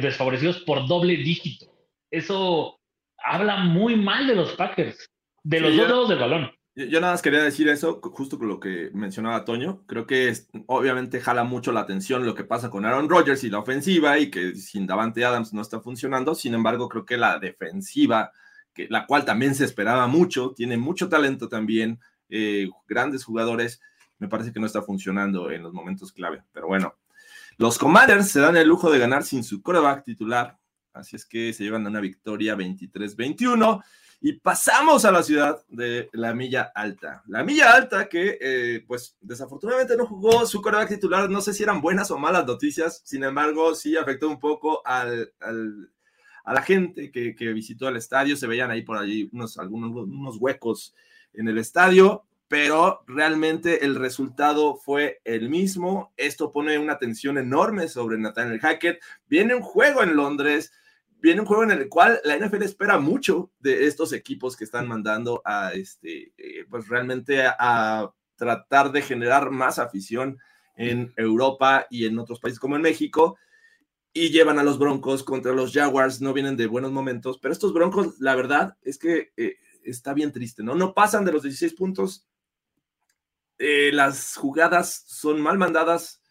desfavorecidos por doble dígito. Eso habla muy mal de los Packers, de los Sí, dos lados del balón. yo, nada más quería decir eso, justo con lo que mencionaba Toño. Creo que es- obviamente jala mucho la atención lo que pasa con Aaron Rodgers y la ofensiva y que sin Davante Adams no está funcionando. Sin embargo, creo que la defensiva, que, la cual también se esperaba mucho, tiene mucho talento también, eh, grandes jugadores, me parece que no está funcionando en los momentos clave. Pero bueno, los Commanders se dan el lujo de ganar sin su coreback titular. Así es que se llevan una victoria 23-21. Y pasamos a la ciudad de la Milla Alta. La Milla Alta que, eh, pues, desafortunadamente no jugó su coreback titular. No sé si eran buenas o malas noticias. Sin embargo, sí afectó un poco al, a la gente que, que, visitó el estadio. Se veían ahí por allí unos, algunos unos huecos en el estadio, pero realmente el resultado fue el mismo. Esto pone una tensión enorme sobre Nathaniel Hackett. Viene un juego en Londres viene un juego en el cual la NFL espera mucho de estos equipos que están mandando a este, eh, pues realmente a, tratar de generar más afición en Europa y en otros países como en México. Y llevan a los Broncos contra los Jaguars, no vienen de buenos momentos, pero estos Broncos, la verdad es que eh, está bien triste, ¿no? No pasan de los 16 puntos. Eh, las jugadas son mal mandadas.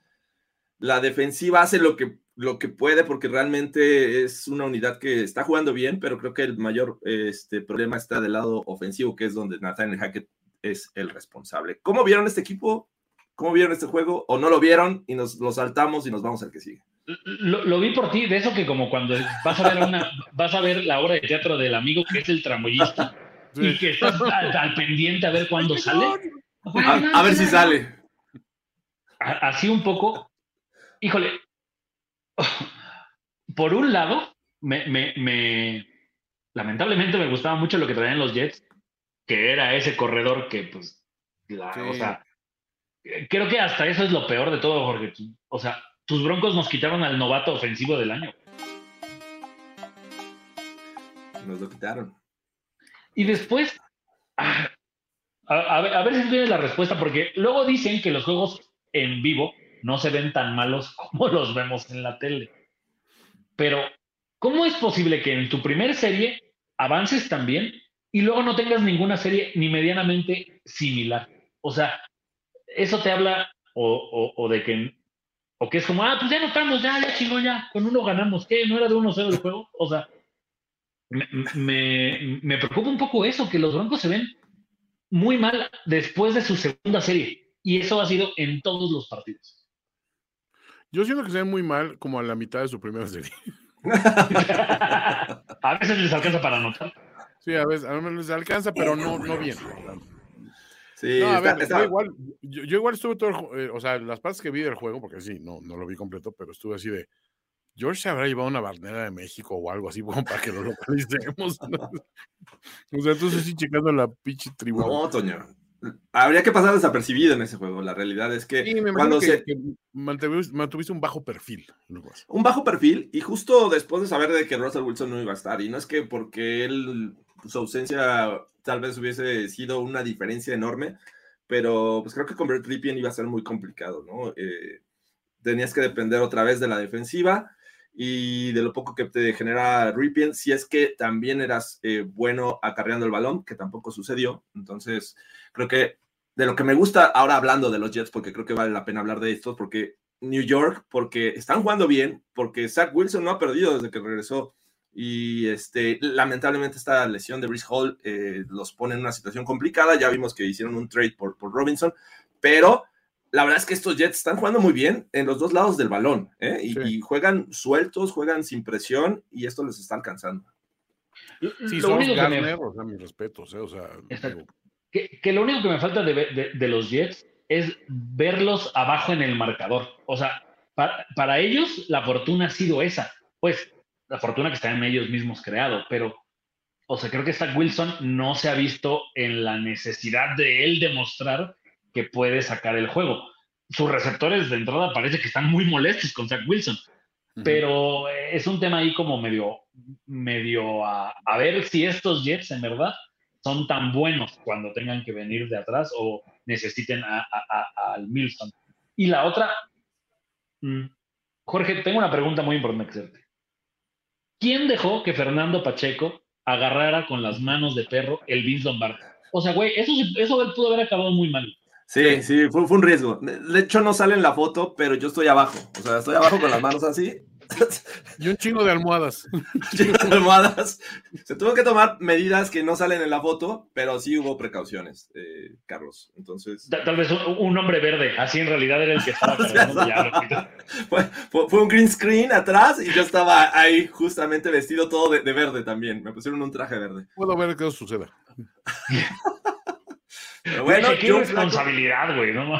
La defensiva hace lo que lo que puede, porque realmente es una unidad que está jugando bien, pero creo que el mayor este, problema está del lado ofensivo, que es donde Nathaniel Hackett es el responsable. ¿Cómo vieron este equipo? ¿Cómo vieron este juego? ¿O no lo vieron y nos lo saltamos y nos vamos al que sigue? Lo, vi por ti, de eso que como cuando vas a ver una, vas a ver la obra de teatro del amigo que es el tramoyista y que estás al, pendiente a ver cuándo sale. A ver si sale. Así un poco. Híjole, por un lado, me, lamentablemente me gustaba mucho lo que traían los Jets, que era ese corredor que, pues, o sea, creo que hasta eso es lo peor de todo, Jorge. O sea, tus broncos nos quitaron al novato ofensivo del año. Nos lo quitaron. Y después, ah, a, ver, a ver si tienes la respuesta, porque luego dicen que los juegos en vivo no se ven tan malos como los vemos en la tele. Pero, ¿cómo es posible que en tu primer serie avances también y luego no tengas ninguna serie ni medianamente similar? O sea, eso te habla o, de que o que es como, ah, pues ya no estamos, ya, ya chingó, ya, con uno ganamos, ¿qué? ¿No era de 1-0 el juego? O sea, me, me, preocupa un poco eso, que los Broncos se ven muy mal después de su segunda serie. Y eso ha sido en todos los partidos. Yo siento que se ve muy mal como a la mitad de su primera serie. a veces les alcanza para anotar. Sí, a veces, a veces les alcanza, pero no, no bien. Sí, no, a ver, igual, yo, igual estuve todo, eh, o sea, las partes que vi del juego, porque sí, no, no lo vi completo, pero estuve así de, George se habrá llevado una barnera de México o algo así, como para que lo localicemos. o sea, entonces sí checando la pinche tribuna. No, Toño, habría que pasar desapercibido en ese juego. La realidad es que cuando se... mantuviste, un bajo perfil. Un bajo perfil y justo después de saber de que Russell Wilson no iba a estar, y no es que porque él, su ausencia tal vez hubiese sido una diferencia enorme, pero pues creo que con Bert Ripien iba a ser muy complicado, ¿no? Eh, tenías que depender otra vez de la defensiva y de lo poco que te genera Ripien, si es que también eras eh, bueno acarreando el balón, que tampoco sucedió. Entonces, creo que de lo que me gusta ahora hablando de los Jets, porque creo que vale la pena hablar de estos, porque New York, porque están jugando bien, porque Zach Wilson no ha perdido desde que regresó. Y este, lamentablemente esta lesión de Brice Hall eh, los pone en una situación complicada. Ya vimos que hicieron un trade por, por Robinson, pero la verdad es que estos Jets están jugando muy bien en los dos lados del balón, ¿eh? y, juegan sueltos, juegan sin presión, y esto les está alcanzando. Sí, son Garner, o sea, mis respetos, ¿eh? o sea, que, lo único que me falta de, de, los Jets es verlos abajo en el marcador. O sea, para, para, ellos la fortuna ha sido esa, pues la fortuna que está en ellos mismos creado, pero, o sea, creo que Zach Wilson no se ha visto en la necesidad de él demostrar que puede sacar el juego. Sus receptores de entrada parece que están muy molestos con Zach Wilson, pero es un tema ahí como medio, medio a, ver si estos Jets en verdad son tan buenos cuando tengan que venir de atrás o necesiten al Milson. Y la otra, mm, Jorge, tengo una pregunta muy importante que hacerte. ¿Quién dejó que Fernando Pacheco agarrara con las manos de perro el Vince Lombardi? O sea, güey, eso, eso pudo haber acabado muy mal. Sí, sí, fue, un riesgo. De hecho, no sale en la foto, pero yo estoy abajo. O sea, estoy abajo con las manos así. Y un chingo de almohadas. Un chingo de almohadas. Se tuvo que tomar medidas que no salen en la foto, pero sí hubo precauciones, eh, Carlos. Entonces. Tal, vez un, hombre verde, así en realidad era el que estaba. fue, fue, un green screen atrás y yo estaba ahí justamente vestido todo de, de verde también. Me pusieron un traje verde. Puedo ver qué suceda. Pero bueno, qué responsabilidad, güey, ¿no?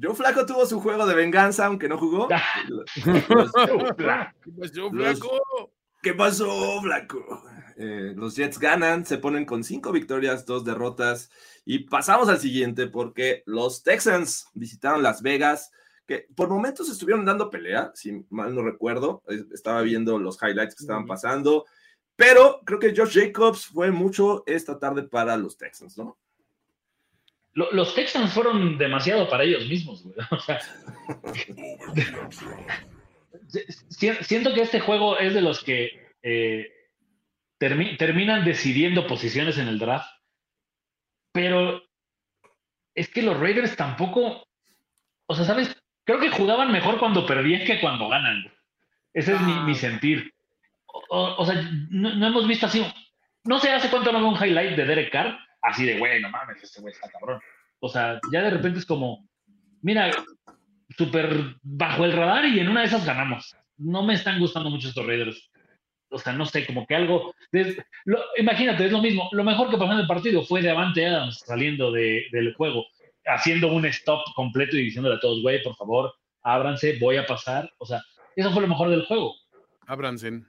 Joe Flaco tuvo su juego de venganza, aunque no jugó. Yo Flaco. ¿Qué pasó, Blanco? Eh, los Jets ganan, se ponen con cinco victorias, dos derrotas. Y pasamos al siguiente porque los Texans visitaron Las Vegas, que por momentos estuvieron dando pelea, si mal no recuerdo. Estaba viendo los highlights que estaban pasando. Pero creo que Josh Jacobs fue mucho esta tarde para los Texans, ¿no? Lo- Los Texans fueron demasiado para ellos mismos, güey. O sea, si- siento que este juego es de los que eh, termi- terminan decidiendo posiciones en el draft, pero es que los Raiders tampoco, o sea, ¿sabes? Creo que jugaban mejor cuando perdían que cuando ganan. Ese es mi, mi sentir. O, o- o sea, no, no hemos visto así. No sé hace cuánto no veo un highlight de Derek Carr, así de, güey, no mames, este güey está cabrón. O sea, ya de repente es como, mira, súper bajo el radar y en una de esas ganamos. No me están gustando mucho estos Raiders. O sea, no sé, como que algo. lo- imagínate, es lo mismo. Lo mejor que pasó en el partido fue de Avante Adams saliendo de- del juego, haciendo un stop completo y diciéndole a todos, güey, por favor, ábranse, voy a pasar. O sea, eso fue lo mejor del juego. Abransen.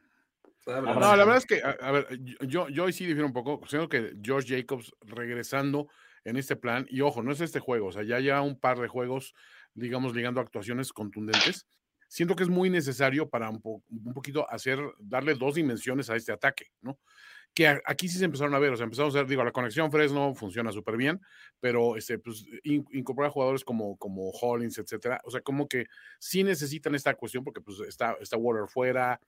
Ah, No, la verdad es que, a, a ver, yo, yo hoy sí difiero un poco, siento que Josh Jacobs regresando en este plan, y ojo, no es este juego, o sea, ya ya un par de juegos, digamos, ligando actuaciones contundentes, siento que es muy necesario para un, po- un poquito hacer, darle dos dimensiones a este ataque, ¿no? Que aquí sí se empezaron a ver, o sea, empezaron a hacer, digo, la conexión Fresno funciona súper bien, pero este, pues, in- incorporar jugadores como, como Hollins, etcétera, o sea, como que sí necesitan esta cuestión porque pues está, está Water fuera,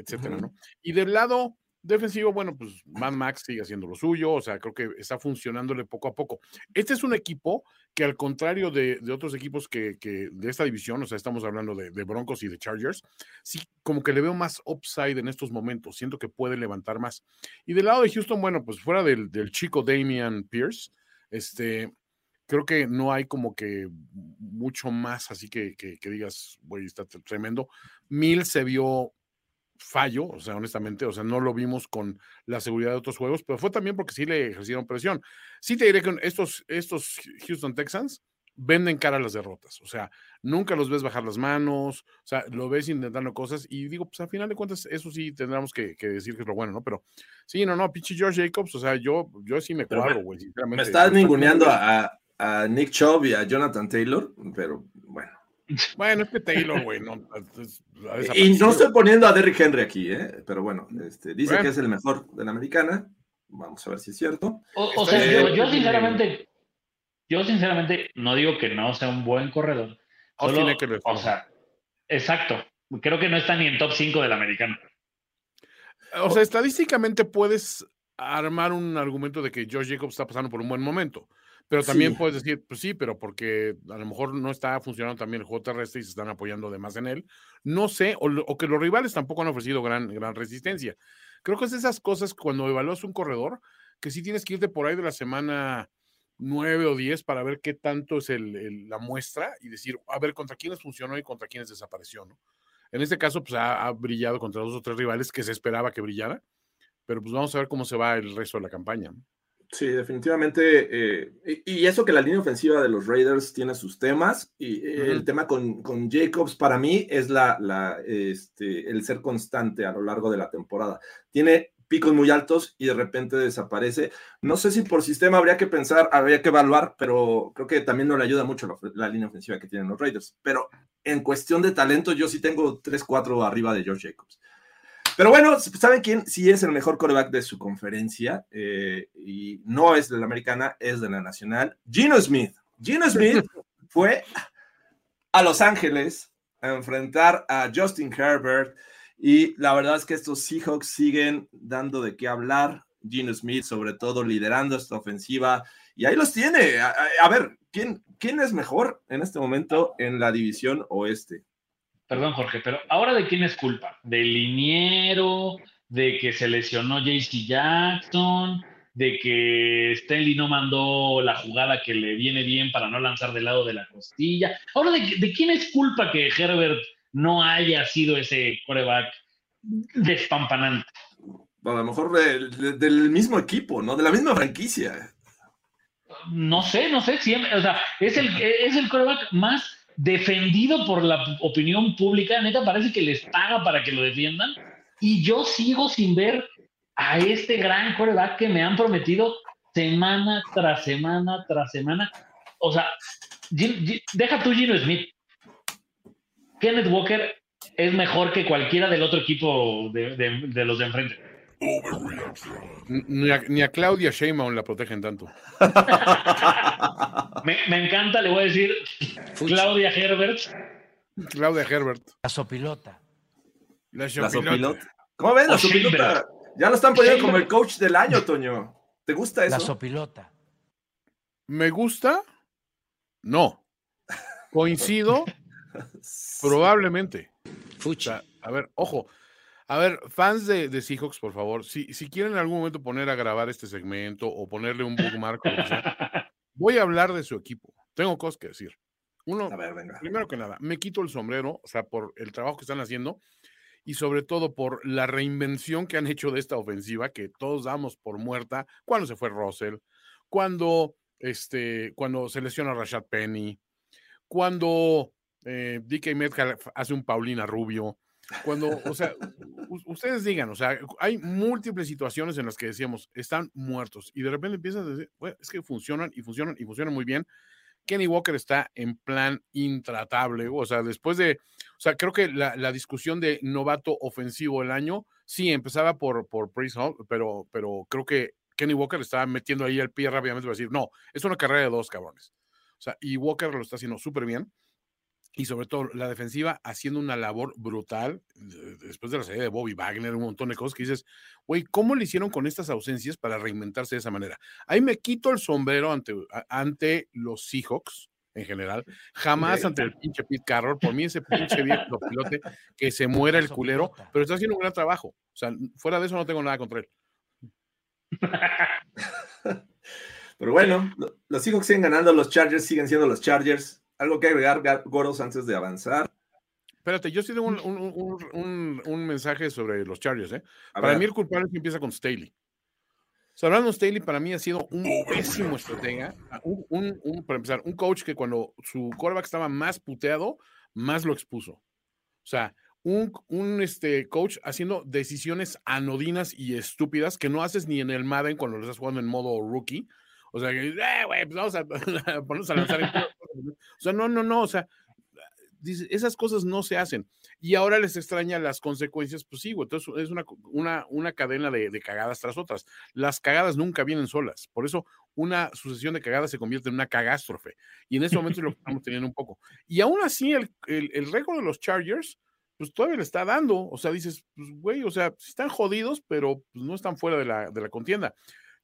etcétera. ¿no? Y del lado defensivo, bueno, pues Mad Max sigue haciendo lo suyo, o sea, creo que está funcionándole poco a poco. Este es un equipo que al contrario de, de otros equipos que, que de esta división, o sea, estamos hablando de, de Broncos y de Chargers, sí, como que le veo más upside en estos momentos, siento que puede levantar más. Y del lado de Houston, bueno, pues fuera del, del chico Damian Pierce, este, creo que no hay como que mucho más así que, que, que digas, güey, está tremendo. Mil se vio fallo, o sea, honestamente, o sea, no lo vimos con la seguridad de otros juegos, pero fue también porque sí le ejercieron presión. Sí te diré que estos, estos Houston Texans venden cara a las derrotas, o sea, nunca los ves bajar las manos, o sea, lo ves intentando cosas y digo, pues al final de cuentas, eso sí tendremos que, que decir que es lo bueno, ¿no? Pero sí, no, no, pinche George Jacobs, o sea, yo, yo sí me cuadro, güey, sinceramente. Me estás Está ninguneando a- a Nick Chubb y a Jonathan Taylor, pero bueno. Bueno, es que Taylor, güey, no. es- Y no estoy poniendo a Derrick Henry aquí, ¿eh? pero bueno, este, dice Bueno. que es el mejor de la americana. Vamos a ver si es cierto. O, sea, yo, yo sinceramente, yo sinceramente no digo que no sea un buen corredor. Eckler. o sea, exacto. Creo que no está ni en top 5 del americano. O sea, estadísticamente puedes armar un argumento de que Josh Jacobs está pasando por un buen momento. Pero también Sí. puedes decir, pues sí, pero porque a lo mejor no está funcionando también el juego terrestre y se están apoyando de más en él. No sé, o, o que los rivales tampoco han ofrecido gran, gran resistencia. Creo que es de esas cosas cuando evalúas un corredor que sí tienes que irte por ahí de la semana 9 o 10 para ver qué tanto es el- el- la muestra y decir, a ver, contra quiénes funcionó y contra quiénes desapareció, ¿no? En este caso, pues ha, ha brillado contra dos o tres rivales que se esperaba que brillara, pero pues vamos a ver cómo se va el resto de la campaña. ¿no? Sí, definitivamente. eh, y, y eso que la línea ofensiva de los Raiders tiene sus temas. Y eh, el tema con, con Jacobs para mí es la, la, este, el ser constante a lo largo de la temporada. Tiene picos muy altos y de repente desaparece. No sé si por sistema habría que pensar, habría que evaluar, pero creo que también no le ayuda mucho la, la línea ofensiva que tienen los Raiders. Pero en cuestión de talento, yo sí tengo 3-4 arriba de George Jacobs. Pero bueno, ¿saben quién sí es el mejor coreback de su conferencia? Eh, y no es de la americana, es de la nacional. Gino Smith. Gino Smith fue a Los Ángeles a enfrentar a Justin Herbert. Y la verdad es que estos Seahawks siguen dando de qué hablar. Gino Smith, sobre todo, liderando esta ofensiva. Y ahí los tiene. A, a- a ver, ¿quién, ¿quién es mejor en este momento en la división oeste? Perdón, Jorge, pero ahora de quién es culpa? ¿Del liniero? ¿De que se lesionó JC Jackson? ¿De que Stanley no mandó la jugada que le viene bien para no lanzar del lado de la costilla? Ahora, ¿de, de quién es culpa que Herbert no haya sido ese coreback despampanante? A lo mejor de- de- del mismo equipo, ¿no? De la misma franquicia. No sé, no sé, siempre, o sea, es el, es el coreback más defendido por la opinión pública, neta, parece que les paga para que lo defiendan. Y yo sigo sin ver a este gran coreback que me han prometido semana tras semana tras semana. O sea, deja tú Gino Smith. Kenneth Walker es mejor que cualquiera del otro equipo de, los de enfrente. Ni a, ni a, Claudia Sheinbaum la protegen tanto. me, encanta, le voy a decir, Claudia Herbert. Claudia Herbert. La sopilota. La sopilota. ¿Cómo ves la sopilota? Ya lo están poniendo como el coach del año, Toño. ¿Te gusta eso? La sopilota. ¿Me gusta? No. Coincido. Probablemente. Fucha. a ver, ojo. A ver, fans de, de Seahawks, por favor, si, si, quieren en algún momento poner a grabar este segmento o ponerle un bookmark, voy a hablar de su equipo. Tengo cosas que decir. Uno, primero que nada, me quito el sombrero, o sea, por el trabajo que están haciendo y sobre todo por la reinvención que han hecho de esta ofensiva que todos damos por muerta cuando se fue Russell, cuando, este, cuando se lesiona Rashad Penny, cuando eh, DK Metcalf hace un Paulina Rubio, cuando, o sea, ustedes digan, o sea, hay múltiples situaciones en las que decíamos, están muertos y de repente empiezas a decir, es que funcionan y funcionan y funcionan muy bien. Kenny Walker está en plan intratable, o sea, después de, o sea, creo que la, discusión de novato ofensivo el año, sí, empezaba por, por Hall, pero, pero creo que Kenny Walker estaba metiendo ahí el pie rápidamente para decir, no, es una carrera de dos cabrones. O sea, y Walker lo está haciendo súper bien y sobre todo la defensiva haciendo una labor brutal después de la salida de Bobby Wagner, un montón de cosas que dices, güey, ¿cómo le hicieron con estas ausencias para reinventarse de esa manera? Ahí me quito el sombrero ante, ante los Seahawks en general, jamás ante el pinche Pete Carroll, por mí ese pinche viejo pilote que se muera el culero, pero está haciendo un gran trabajo, o sea, fuera de eso no tengo nada contra él. Pero bueno, los Seahawks siguen ganando, los Chargers siguen siendo los Chargers, ¿Algo que agregar, Goros, antes de avanzar? Espérate, yo sí tengo un, mensaje sobre los Chargers. ¿eh? para mí el culpable es que empieza con Staley. O sea, Brandon Staley para mí ha sido un pésimo estratega. Un, para empezar, un coach que cuando su quarterback estaba más puteado, más lo expuso. O sea, un, un este, coach haciendo decisiones anodinas y estúpidas que no haces ni en el Madden cuando lo estás jugando en modo rookie. O sea, que, eh, güey, pues vamos a ponernos a lanzar. O sea, no, no, no, o sea, esas cosas no se hacen. Y ahora les extraña las consecuencias, pues sí, güey. Entonces es una, una, una cadena de, de, cagadas tras otras. Las cagadas nunca vienen solas. Por eso una sucesión de cagadas se convierte en una cagástrofe. Y en ese momento es lo que estamos teniendo un poco. Y aún así, el, el, el récord de los Chargers, pues todavía le está dando. O sea, dices, pues güey, o sea, están jodidos, pero pues, no están fuera de la, de la contienda.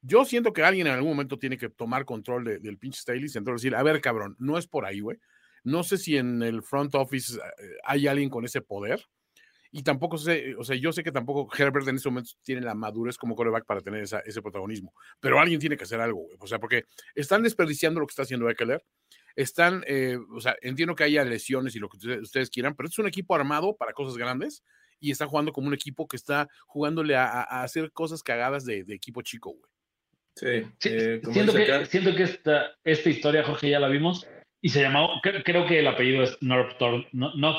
Yo siento que alguien en algún momento tiene que tomar control del pinche Staley y entonces decir, a ver, cabrón, no es por ahí, güey. No sé si en el front office eh, hay alguien con ese poder. Y tampoco sé, o sea, yo sé que tampoco Herbert en ese momento tiene la madurez como coreback para tener ese protagonismo. Pero alguien tiene que hacer algo, güey. O sea, porque están desperdiciando lo que está haciendo Eckler. Están, eh, o sea, entiendo que haya lesiones y lo que ustedes quieran, pero es un equipo armado para cosas grandes y está jugando como un equipo que está jugándole a, hacer cosas cagadas de, de equipo chico, güey. Sí, eh, siento, que, siento, que, esta, esta historia, Jorge, ya la vimos y se llamaba, creo que el apellido es North,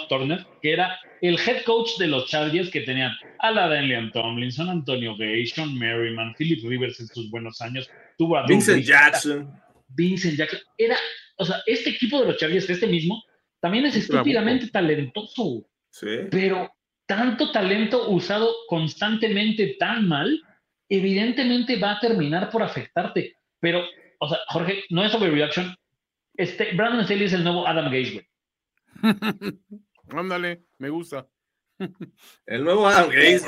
Turner, que era el head coach de los Chargers que tenían a la Daniel Tomlinson, Antonio Gay, Sean Merriman, Philip Rivers en sus buenos años, tuvo a Vincent Jackson. Vincent Jackson. Era, o sea, este equipo de los Chargers, este mismo, también es estúpidamente talentoso. Sí. Pero tanto talento usado constantemente tan mal evidentemente va a terminar por afectarte. Pero, o sea, Jorge, no es overreaction. Este, Brandon Staley es el nuevo Adam Gaze, Ándale, me gusta. El nuevo Adam Gaze.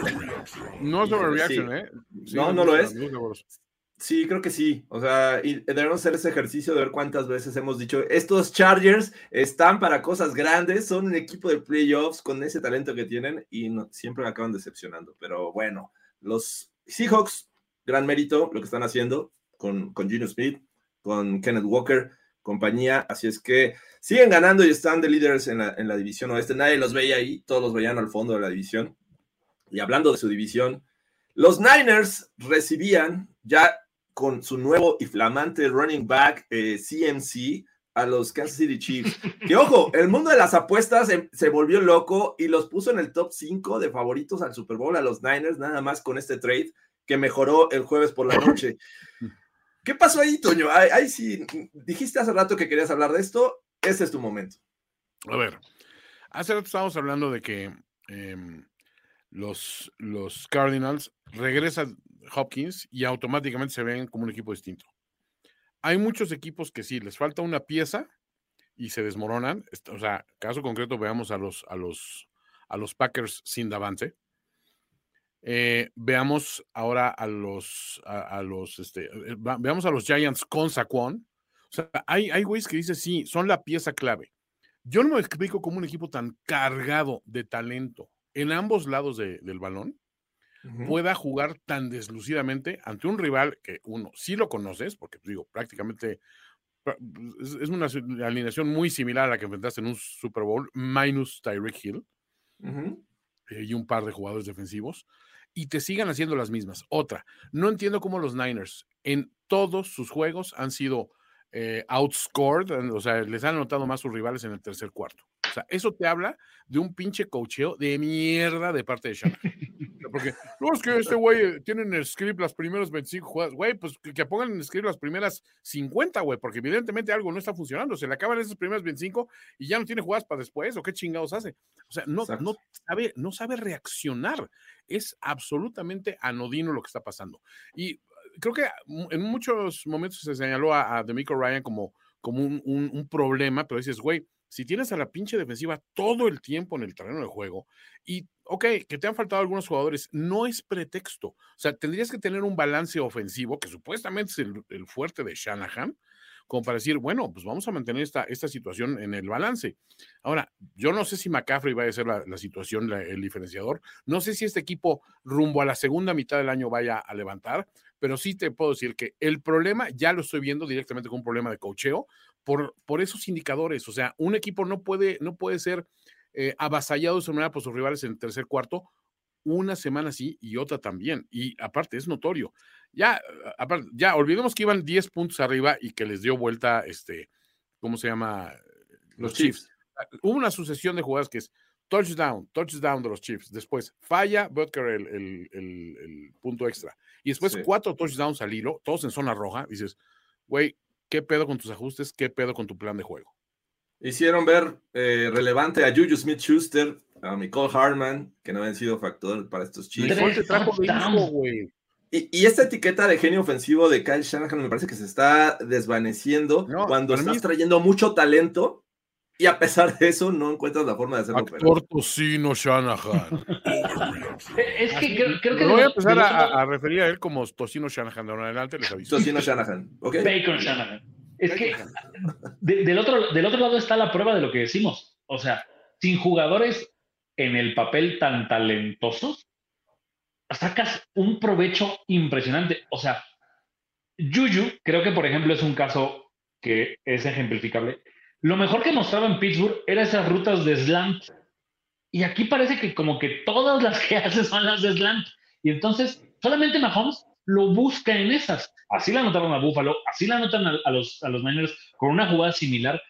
No es overreaction, ¿eh? no, no lo es. Sí, creo que sí. O sea, y debemos hacer ese ejercicio de ver cuántas veces hemos dicho, estos Chargers están para cosas grandes, son un equipo de playoffs con ese talento que tienen y siempre me acaban decepcionando. Pero bueno, los Seahawks, gran mérito lo que están haciendo con, con Gino Smith, con Kenneth Walker, compañía. Así es que siguen ganando y están de líderes en la, en la división oeste. Nadie los veía ahí, todos los veían al fondo de la división. Y hablando de su división, los Niners recibían ya con su nuevo y flamante running back CMC, eh, a los Kansas City Chiefs. Que ojo, el mundo de las apuestas se, se, volvió loco y los puso en el top 5 de favoritos al Super Bowl a los Niners, nada más con este trade que mejoró el jueves por la noche. ¿Qué pasó ahí, Toño? Ahí, sí, dijiste hace rato que querías hablar de esto. Este es tu momento. A ver, hace rato estábamos hablando de que eh, los, los Cardinals regresan Hopkins y automáticamente se ven como un equipo distinto. Hay muchos equipos que sí, les falta una pieza y se desmoronan. O sea, caso concreto, veamos a los, a los, a los Packers sin Davante. Eh, veamos ahora a los, a, los, este, eh, veamos a los Giants con Saquon. O sea, hay, hay güeyes que dicen, sí, son la pieza clave. Yo no me explico cómo un equipo tan cargado de talento en ambos lados de, del balón uh -huh. pueda jugar tan deslucidamente ante un rival que uno sí lo conoces, porque digo, prácticamente es, una alineación muy similar a la que enfrentaste en un Super Bowl, minus Tyreek Hill uh -huh. eh, y un par de jugadores defensivos, y te sigan haciendo las mismas. Otra, no entiendo cómo los Niners en todos sus juegos han sido eh, outscored, o sea, les han anotado más sus rivales en el tercer cuarto. O sea, eso te habla de un pinche cocheo de mierda de parte de Shanahan. Porque no es que este güey tiene en el script las primeras 25 jugadas. Güey, pues que, que, pongan en el script las primeras 50, güey, porque evidentemente algo no está funcionando. Se le acaban esas primeras 25 y ya no tiene jugadas para después, o qué chingados hace. O sea, no, no, sabe, no sabe reaccionar. Es absolutamente anodino lo que está pasando. Y creo que en muchos momentos se señaló a, a Demico Ryan como, como un, un, un problema, pero dices, güey, si tienes a la pinche defensiva todo el tiempo en el terreno de juego y, ok, que te han faltado algunos jugadores, no es pretexto. O sea, tendrías que tener un balance ofensivo, que supuestamente es el, el fuerte de Shanahan, como para decir, bueno, pues vamos a mantener esta, esta situación en el balance. Ahora, yo no sé si McCaffrey va a ser la, situación, el diferenciador. No sé si este equipo rumbo a la segunda mitad del año vaya a levantar, pero sí te puedo decir que el problema ya lo estoy viendo directamente con un problema de cocheo por, por esos indicadores. O sea, un equipo no puede, no puede ser eh, avasallado de esa manera por sus rivales en el tercer cuarto una semana sí y otra también. Y aparte, es notorio. Ya, aparte, ya olvidemos que iban 10 puntos arriba y que les dio vuelta, este, ¿cómo se llama? Los, los Chiefs. Chiefs. Hubo una sucesión de jugadas que es touchdown, touchdown de los Chiefs. Después falla Butker el, el, el, el punto extra. Y después sí. cuatro touchdowns al hilo, todos en zona roja. Dices, güey, ¿qué pedo con tus ajustes? ¿Qué pedo con tu plan de juego? Hicieron ver eh, relevante a Juju Smith Schuster, a Nicole Harman, que no habían sido factor para estos Chiefs. Y, y, esta etiqueta de genio ofensivo de Kyle Shanahan me parece que se está desvaneciendo no, cuando estás mí... trayendo mucho talento y a pesar de eso no encuentras la forma de hacerlo. Actor tocino Shanahan. es que creo, creo que... voy a empezar a, a, referir a él como tocino Shanahan. De ahora en adelante les aviso. Tocino Shanahan, ¿ok? Bacon Shanahan. Es que de, del, otro, del otro lado está la prueba de lo que decimos. O sea, sin jugadores en el papel tan talentosos, sacas un provecho impresionante. O sea, Juju, creo que por ejemplo es un caso que es ejemplificable. Lo mejor que mostraba en Pittsburgh era esas rutas de slant. Y aquí parece que como que todas las que hace son las de slant. Y entonces solamente Mahomes lo busca en esas. Así la anotaron a Buffalo, así la anotan a, los, a los Niners con una jugada similar.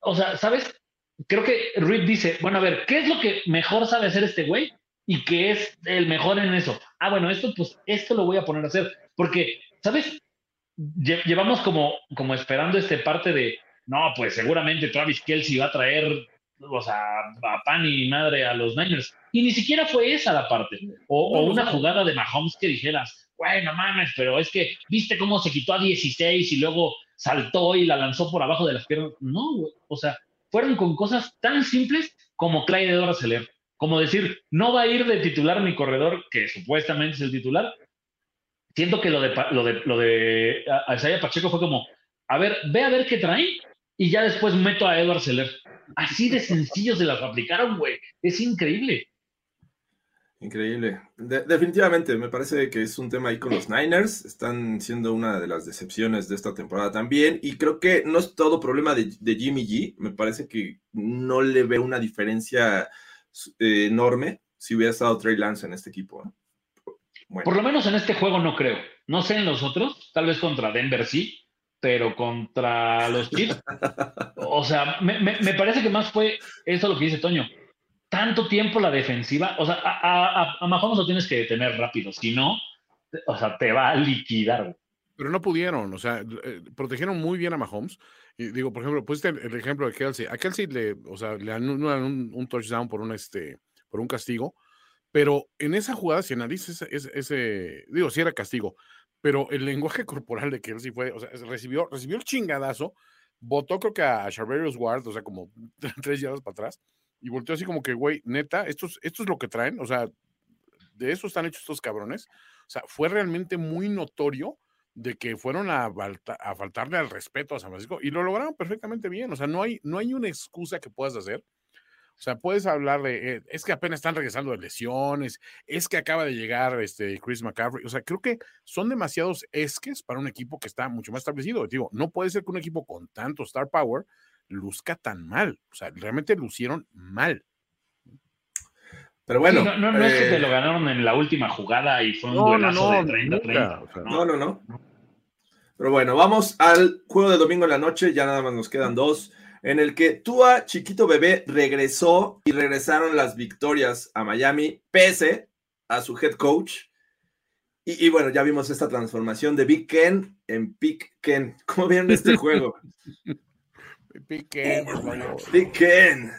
O sea, ¿sabes? Creo que Reed dice, bueno, a ver, ¿qué es lo que mejor sabe hacer este güey? Y que es el mejor en eso. Ah, bueno, esto, pues, esto lo voy a poner a hacer. Porque, ¿sabes? Llevamos como, como esperando este parte de, no, pues seguramente Travis Kelsey va a traer, o sea, a pan y madre a los Niners. Y ni siquiera fue esa la parte. O, o una jugada de Mahomes que dijeras, güey, no mames, pero es que viste cómo se quitó a 16 y luego saltó y la lanzó por abajo de las piernas. No, o sea, fueron con cosas tan simples como Clyde Edwards Heller. Como decir, no va a ir de titular mi corredor, que supuestamente es el titular. Siento que lo de, lo de, lo de Isaiah Pacheco fue como, a ver, ve a ver qué trae y ya después meto a Edward Seller. Así de sencillo se las aplicaron, güey. Es increíble. Increíble. De definitivamente, me parece que es un tema ahí con los Niners. Están siendo una de las decepciones de esta temporada también. Y creo que no es todo problema de, de Jimmy G. Me parece que no le ve una diferencia eh, enorme si hubiera estado Trey Lance en este equipo. ¿eh? Bueno. Por lo menos en este juego no creo. No sé en los otros. Tal vez contra Denver sí pero contra los Chiefs, o sea, me, me- me parece que más fue eso lo que dice Toño. Tanto tiempo la defensiva, o sea, a, a, a- a Mahomes lo tienes que detener rápido, si no, o sea, te va a liquidar. Pero no pudieron, o sea, eh, protegieron muy bien a Mahomes. Y digo, por ejemplo, pusiste el, el ejemplo de Kelsey. A Kelsey le, o sea, le anulan un, un touchdown por un, este, por un castigo, pero en esa jugada, si analizas ese, ese- ese- digo, sí era castigo, pero el lenguaje corporal de Kelsey fue, o sea, recibió, recibió el chingadazo, botó creo que a Charverius Ward, o sea, como tres yardas para atrás, y volteó así como que, güey, neta, esto es, esto es lo que traen, o sea, de eso están hechos estos cabrones. O sea, fue realmente muy notorio de que fueron a, a faltarle al respeto a San Francisco y lo lograron perfectamente bien. O sea, no hay, no hay una excusa que puedas hacer. O sea, puedes hablar de, eh, es que apenas están regresando de lesiones, es que acaba de llegar este Chris McCaffrey. O sea, creo que son demasiados esques para un equipo que está mucho más establecido. Digo, no puede ser que un equipo con tanto star power luzca tan mal. O sea, realmente lucieron mal. Pero bueno. Sí, no, no, no es que eh, te lo ganaron en la última jugada y fue un No, duelazo no, de 30 nunca, 30. o sea, No, no, no. Pero bueno, vamos al juego de domingo en la noche, ya nada más nos quedan dos, en el que Tua, chiquito bebé, regresó y regresaron las victorias a Miami, pese a su head coach. Y, y bueno, ya vimos esta transformación de Big Ken en Big Ken. ¿Cómo vieron este juego? Por favor. Big Ken.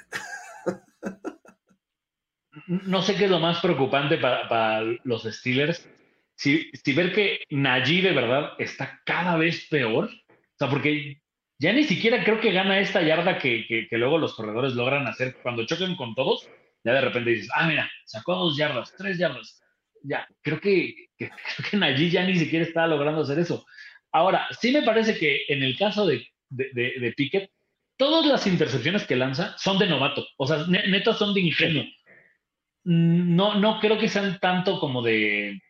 No sé qué es lo más preocupante para, para los Steelers. Si, si ver que Najee de verdad está cada vez peor. O sea, porque ya ni siquiera creo que gana esta yarda que, que- luego los corredores logran hacer cuando chocan con todos. Ya de repente dices, ah, mira, sacó dos yardas, tres yardas. Ya, creo que, que, creo que ya ni siquiera está logrando hacer eso. Ahora, sí me parece que en el caso de, de, de, de todas las intercepciones que lanza son de novato. O sea, ne- neto son de ingenio. No, no creo que sean tanto como de,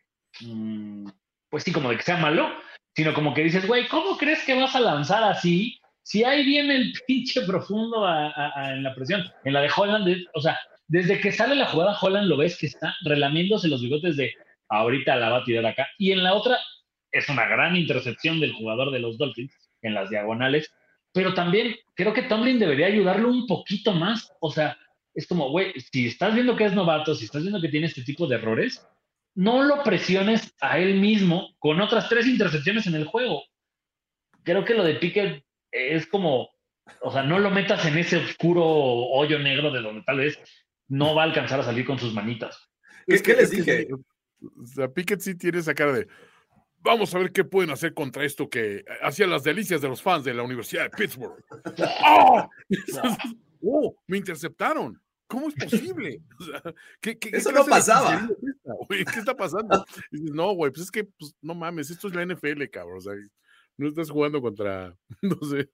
mm, pues sí, como de que sea malo, sino como que dices, güey, ¿cómo crees que vas a lanzar así? Si ahí viene el pinche profundo en la presión, en la de Holland, o sea, desde que sale la jugada, Holland lo ves que está relamiéndose los bigotes de ahorita la va a tirar acá. Y en la otra es una gran intercepción del jugador de los Dolphins en las diagonales, pero también creo que Tomlin debería ayudarlo un poquito más. O sea, es como, güey, si estás viendo que es novato, si estás viendo que tiene este tipo de errores, no lo presiones a él mismo con otras tres intercepciones en el juego. Creo que lo de Pickett es como, o sea, no lo metas en ese oscuro hoyo negro de donde tal vez no va a alcanzar a salir con sus manitas. ¿Qué, qué les es que dije? sí, o sea, Pickett sí tiene esa cara de. Vamos a ver qué pueden hacer contra esto que hacía las delicias de los fans de la Universidad de Pittsburgh. ¡Oh! ¡Oh! Me interceptaron. ¿Cómo es posible? O sea, ¿qué- qué- qué Eso no pasaba. ¿Qué está pasando? Y dices, no, güey, pues es que, pues, no mames, esto es la NFL, cabrón. O sea, no estás jugando contra, no sé.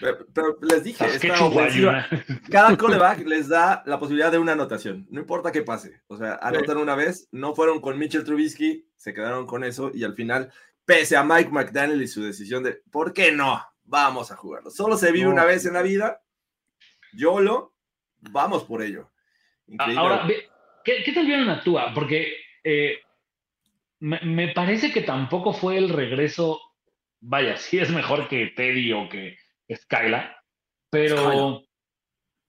Pero, pero les dije, Ah, esta ofensiva, cada coreback les da la posibilidad de una anotación, no importa qué pase. O sea, anotan una vez, no fueron con Mitchell Trubisky, se quedaron con eso y al final, pese a Mike McDaniel y su decisión de, ¿por qué no? Vamos a jugarlo. Solo se vive No. una vez en la vida, YOLO, vamos por ello. Increíble. Ahora, ¿qué, ¿qué tal vieron a Tua? Porque eh, me, me parece que tampoco fue el regreso. Vaya, sí es mejor que Teddy o que Skyla, pero,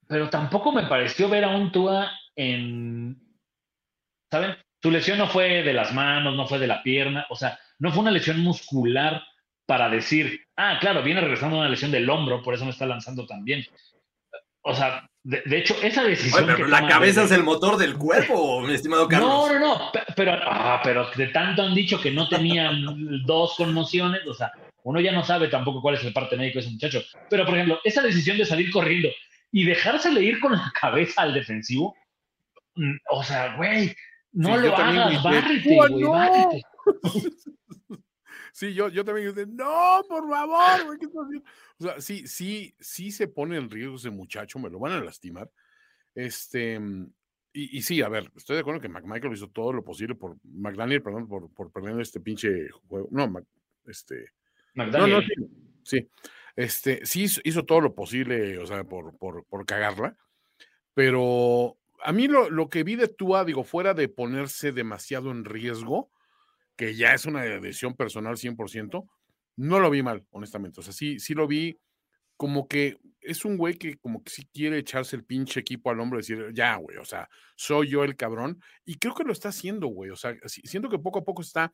pero tampoco me pareció ver a un Tua en. ¿Saben? Su lesión no fue de las manos, no fue de la pierna, o sea, no fue una lesión muscular para decir, ah, claro, viene regresando una lesión del hombro, por eso me está lanzando tan bien. O sea, de, de hecho, esa decisión. Oye, pero que la cabeza es el motor del cuerpo, mi estimado Carlos. no, no, no, pe- pero, ah, pero de tanto han dicho que no tenían dos conmociones, o sea, uno ya no sabe tampoco cuál es el parte médico de ese muchacho. Pero, por ejemplo, esa decisión de salir corriendo y dejársele ir con la cabeza al defensivo, mm, o sea, güey, no Sí, lo hagas, bárrete, "¡Oh, güey, no!" bárrete. Sí, yo, yo también dije, no, por favor, güey, ¿qué estás haciendo?". O sea, sí, sí, sí se pone en riesgo ese muchacho, me lo van a lastimar. Este, mm, y, y sí, a ver, estoy de acuerdo que McMichael hizo todo lo posible por, McDaniel, perdón, por, por perder este pinche juego. No, Mac- este, no, McDaniel. no, sí, sí. Este, sí hizo, hizo todo lo posible, o sea, por, por, por cagarla, pero a mí lo, lo que vi de Tua, digo, fuera de ponerse demasiado en riesgo, que ya es una decisión personal 100%, no lo vi mal, honestamente. O sea, sí, sí lo vi como que es un güey que como que sí quiere echarse el pinche equipo al hombro y decir, ya, güey, o sea, soy yo el cabrón. Y creo que lo está haciendo, güey. O sea, siento que poco a poco está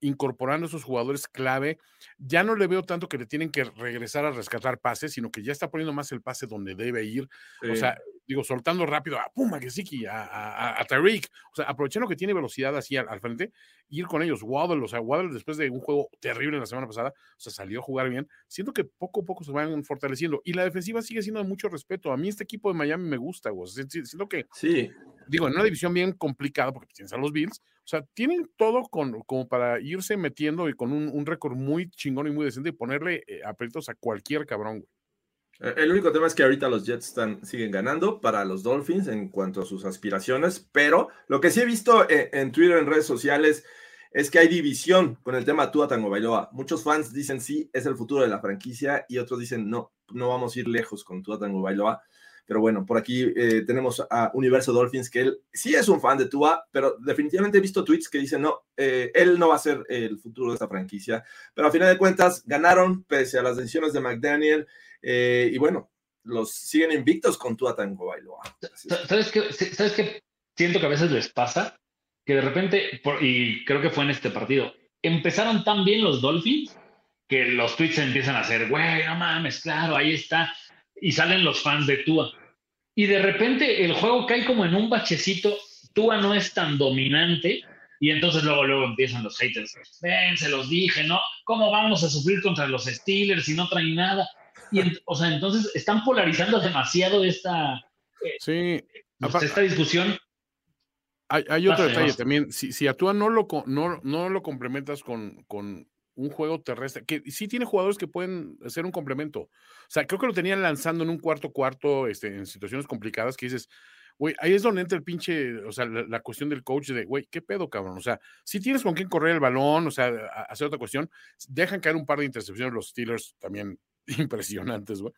incorporando a esos jugadores clave. Ya no le veo tanto que le tienen que regresar a rescatar pases, sino que ya está poniendo más el pase donde debe ir. O sea, digo, soltando rápido a Puma, que a, a, a, Tariq. O sea, aprovechando que tiene velocidad así al, frente, ir con ellos. Waddle, o sea, Waddle después de un juego terrible la semana pasada, o sea, salió a jugar bien. Siento que poco a poco se van fortaleciendo. Y la defensiva sigue siendo de mucho respeto. A mí este equipo de Miami me gusta, güey. Siento que, sí. digo, en una división bien complicada, porque tienes a los Bills, o sea, tienen todo con, como para irse metiendo y con un, récord muy chingón y muy decente y ponerle eh, aprietos a cualquier cabrón, güey. Eh, el único tema es que ahorita los Jets están, siguen ganando para los Dolphins en cuanto a sus aspiraciones, pero lo que sí he visto en, eh, en Twitter, en redes sociales, es que hay división con el tema Tua Tango Bailoa. Muchos fans dicen sí, es el futuro de la franquicia y otros dicen no, no vamos a ir lejos con Tua Tango Bailoa. Pero bueno, por aquí eh, tenemos a Universo Dolphins, que él sí es un fan de Tua, pero definitivamente he visto tweets que dicen, no, él no va a ser el futuro de esta franquicia. Pero a final de cuentas, ganaron pese a las decisiones de McDaniel. Eh, y bueno, los siguen invictos con Tua Tango Bailoa. ¿Sabes qué, ¿Sabes qué? Siento que a veces les pasa que de repente, y creo que fue en este partido, empezaron tan bien los Dolphins que los tweets empiezan a hacer, güey, no mames, claro, ahí está y salen los fans de Tua. Y de repente el juego cae como en un bachecito, Tua no es tan dominante y entonces luego, luego empiezan los haters. Ven, se los dije, ¿no? ¿Cómo vamos a sufrir contra los Steelers si no traen nada? Y o sea, entonces están polarizando demasiado esta, eh, sí. Pues, esta discusión. Hay, otro detalle también. Si, si a Tua no lo, no, no lo complementas con, con un juego terrestre, que sí tiene jugadores que pueden ser un complemento. O sea, creo que lo tenían lanzando en un cuarto cuarto, este, en situaciones complicadas que dices, güey, ahí es donde entra el pinche, o sea, la, cuestión del coach de, güey, ¿qué pedo, cabrón? O sea, si tienes con quién correr el balón, o sea, hacer otra cuestión, dejan caer un par de intercepciones los Steelers también impresionantes, güey.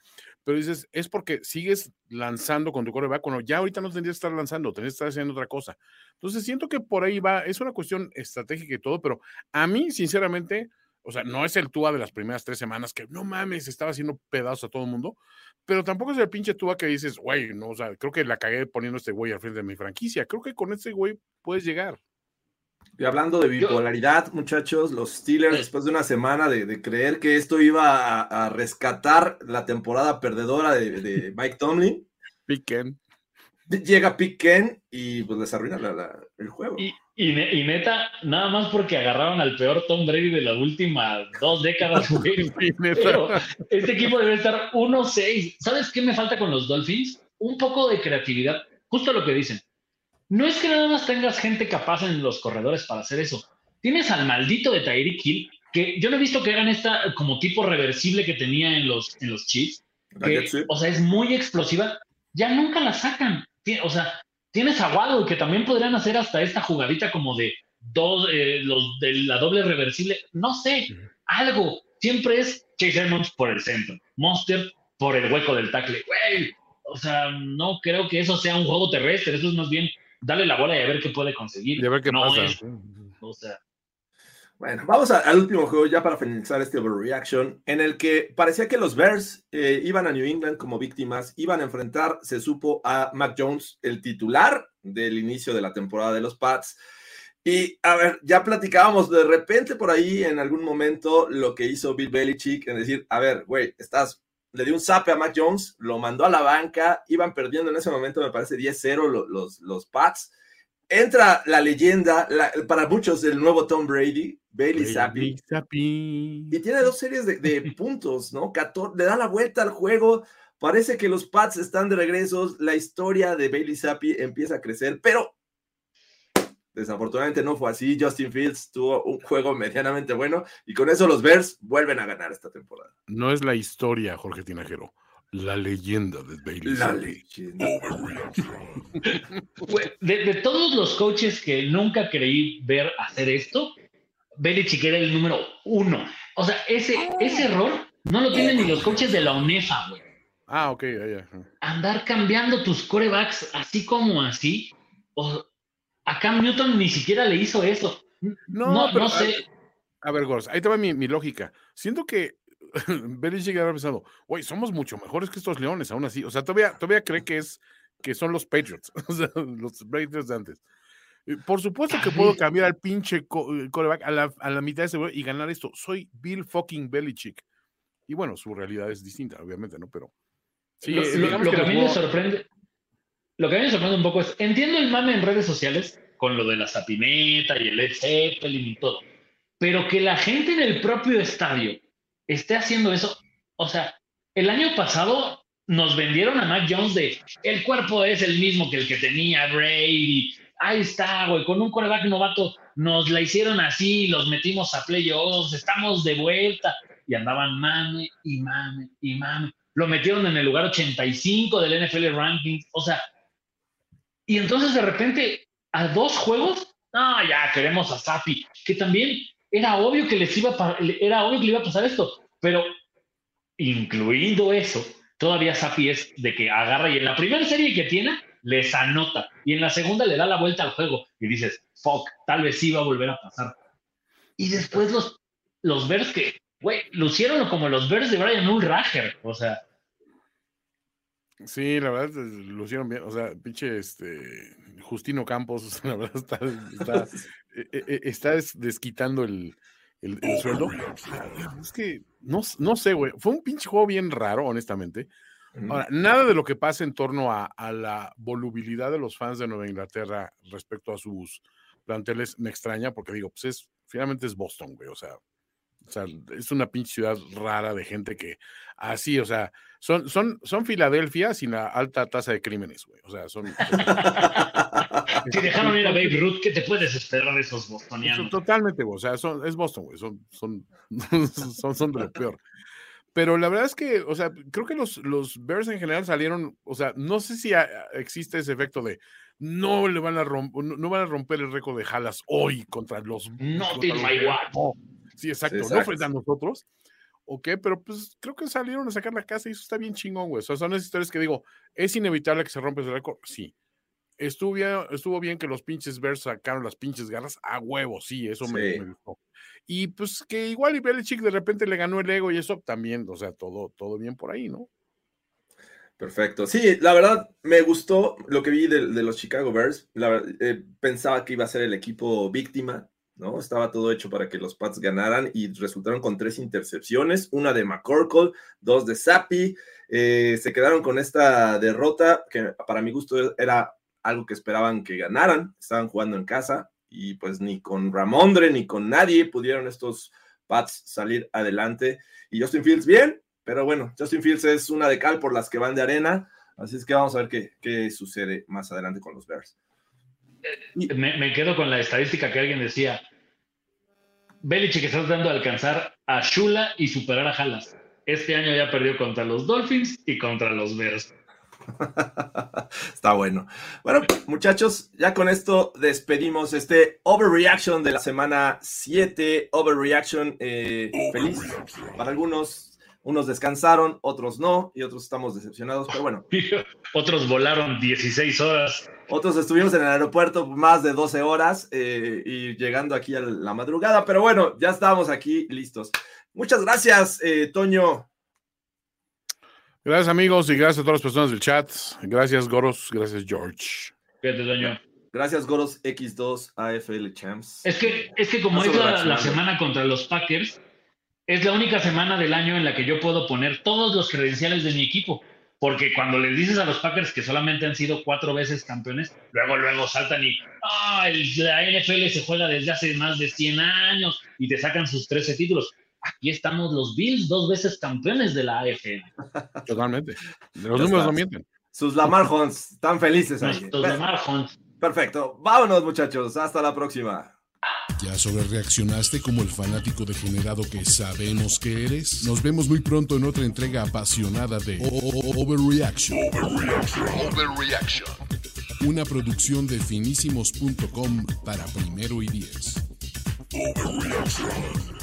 Pero dices, es porque sigues lanzando con tu coreback cuando ya ahorita no tendrías que estar lanzando, tendrías que estar haciendo otra cosa. Entonces siento que por ahí va, es una cuestión estratégica y todo, pero a mí, sinceramente, o sea, no es el Tua de las primeras tres semanas que no mames, estaba haciendo pedazos a todo el mundo, pero tampoco es el pinche Tua que dices, güey, no, o sea, creo que la cagué poniendo este güey al frente de mi franquicia. Creo que con este güey puedes llegar. Y hablando de bipolaridad, muchachos, los Steelers, después de una semana de, creer que esto iba a, rescatar la temporada perdedora de, Mike Tomlin, Piquen. Llega Piquen y pues les arruina el juego. Y, neta, nada más porque agarraron al peor Tom Brady de las últimas dos décadas. este equipo debe estar 1-6. ¿Sabes qué me falta con los Dolphins? Un poco de creatividad. Justo lo que dicen. No es que nada más tengas gente capaz en los corredores para hacer eso. Tienes al maldito de Tyreek Hill, que yo no he visto que hagan esta como tipo reversible que tenía en los, en los Chiefs. o sea, es muy explosiva. Ya nunca la sacan. O sea, Tienes a Waddle, que también podrían hacer hasta esta jugadita como de dos, eh, los de la doble reversible. No sé, algo. Siempre es Chase Edmonds por el centro, Monster por el hueco del tackle. o sea, no creo que eso sea un juego terrestre. Eso es más bien darle la bola y a ver qué puede conseguir. Y a ver qué pasa. o sea, bueno, vamos al último juego ya para finalizar este overreaction, en el que parecía que los Bears eh, iban a New England como víctimas, iban a enfrentar, se supo, a Mac Jones, el titular del inicio de la temporada de los Pats. Y a ver, ya platicábamos de repente por ahí en algún momento lo que hizo Bill Belichick en decir, a ver, güey, estás, le dio un zape a Mac Jones, lo mandó a la banca, iban perdiendo en ese momento, me parece 10-0 los, los, los Pats entra la leyenda, para muchos, el nuevo Tom Brady, Bailey, Zappi. Y tiene dos series de, puntos, ¿no? le da la vuelta al juego. Parece que los Pats están de regreso. La historia de Bailey Zappi empieza a crecer, pero desafortunadamente no fue así. Justin Fields tuvo un juego medianamente bueno y con eso los Bears vuelven a ganar esta temporada. No es la historia, Jorge Tinajero. La leyenda de Bailey. La leyenda. de, todos los coaches que nunca creí ver hacer esto, Belichick era el número uno. O sea, ese, ese error no lo tienen ni los coaches de la UNEFA, güey. Ah, ok, ya, Andar cambiando tus corebacks así como así. O, a Cam Newton ni siquiera le hizo eso. No, no, no sé. A ver, Gors, ahí te va mi, mi lógica. Siento que Belichick habrá pensado, güey, somos mucho mejores que estos leones, aún así. O sea, todavía, todavía cree que es que son los Patriots, o sea, los Patriots de antes. Por supuesto que puedo cambiar al pinche eh, quarterback a la, a la mitad de ese y ganar esto. Soy Bill fucking Belichick. Y bueno, su realidad es distinta, obviamente, ¿no? Pero sí, lo, eh, lo- lo que que a el mí me juego- sorprende, lo que a mí me sorprende un poco es, entiendo el mame en redes sociales con lo de la sapineta y el Led Zeppelin y todo, pero que la gente en el propio estadio esté haciendo eso, o sea, el año pasado nos vendieron a Mac Jones de el cuerpo es el mismo que el que tenía Brady, ahí está, güey, con un quarterback novato nos la hicieron así, los metimos a playoffs, estamos de vuelta y andaban mame y mame y mame. Lo metieron en el lugar 85 del NFL Rankings, o sea, y entonces de repente a dos juegos, no, ya queremos a Sapi, que también era obvio que les iba a, era obvio que le iba a pasar esto, pero incluyendo eso, todavía Sapi es de que agarra y en la primera serie que tiene les anota y en la segunda le da la vuelta al juego y dices, fuck, tal vez sí va a volver a pasar. Y después los, los Bears que, güey, lucieron como los Bears de Brian Ulrager, o sea, Sí, la verdad, eh, lo hicieron bien. O sea, pinche este Justino Campos, la verdad, está, está, eh, eh, está des- desquitando el, el, el sueldo. Es que no, no sé, güey. Fue un pinche juego bien raro, honestamente. Ahora, nada de lo que pasa en torno a, a la volubilidad de los fans de Nueva Inglaterra respecto a sus planteles me extraña, porque digo, pues es, finalmente es Boston, güey. O sea, o sea, es una pinche ciudad rara de gente que así, o sea, son, son, son Filadelfia sin la alta tasa de crímenes, güey. O sea, son. si dejaron ir a Babe Ruth, ¿qué te puedes esperar de esos bostonianos? totalmente, güey. O sea, son, es Boston, güey. Son, son, son, son de lo peor. Pero la verdad es que, o sea, creo que los, los Bears en general salieron, o sea, no sé si a- existe ese efecto de no le van a romper, no, no van a romper el récord de Jalas hoy contra los. Not contra in los my watch. No. Sí, exacto, exacto. no frente a nosotros. Ok, pero pues creo que salieron a sacar la casa y eso está bien chingón, güey. O sea, son esas historias que digo, ¿es inevitable que se rompa ese récord? Sí. Estuvo bien, estuvo bien que los pinches Bears sacaron las pinches garras a huevo, sí, eso me, Sí. me gustó. Y pues que igual y Belichick de repente le ganó el ego y eso también, o sea, todo, todo bien por ahí, ¿no? Perfecto. Sí, la verdad me gustó lo que vi de, de los Chicago Bears. La eh, pensaba que iba a ser el equipo víctima, ¿no? Estaba todo hecho para que los Pats ganaran y resultaron con tres intercepciones, una de McCorkle, dos de Zappi. Eh, se quedaron con esta derrota que para mi gusto era algo que esperaban que ganaran. Estaban jugando en casa y pues ni con Ramondre ni con nadie pudieron estos Pats salir adelante. Y Justin Fields bien, pero bueno, Justin Fields es una de cal por las que van de arena, así es que vamos a ver qué, qué sucede más adelante con los Bears. Me, me quedo con la estadística que alguien decía. Belichick está tratando de alcanzar a Shula y superar a Halas. Este año ya perdió contra los Dolphins y contra los Bears. Está bueno. Bueno, muchachos, ya con esto despedimos este overreaction de la semana 7. Overreaction eh, feliz. Para algunos, unos descansaron, otros no, y otros estamos decepcionados, pero bueno, Otros volaron 16 horas. Otros estuvimos en el aeropuerto más de 12 horas eh, y llegando aquí a la madrugada, pero bueno, ya estamos aquí listos. Muchas gracias, eh, Toño. Gracias, amigos, y gracias a todas las personas del chat. Gracias, Goros. Gracias, George. Fíjate, Doño. Gracias, Goros X2 AFL Champs. Es que, es que como No es la, la semana contra los Packers, es la única semana del año en la que yo puedo poner todos los credenciales de mi equipo. Porque cuando les dices a los Packers que solamente han sido cuatro veces campeones, luego, luego saltan y ah, el- la NFL se juega desde hace más de 100 años y te sacan sus 13 títulos. Aquí estamos los Bills, dos veces campeones de la AFL. Totalmente. Los números no mienten. Sus Lamar Hunts, tan felices ahí. Nuestros Lamar Hunt. Perfecto. Vámonos, muchachos. Hasta la próxima. ¿Ya sobrereaccionaste como el fanático degenerado que sabemos que eres? Nos vemos muy pronto en otra entrega apasionada de Overreaction. Overreaction. Overreaction. Una producción de finísimos.com para primero y diez. Overreaction.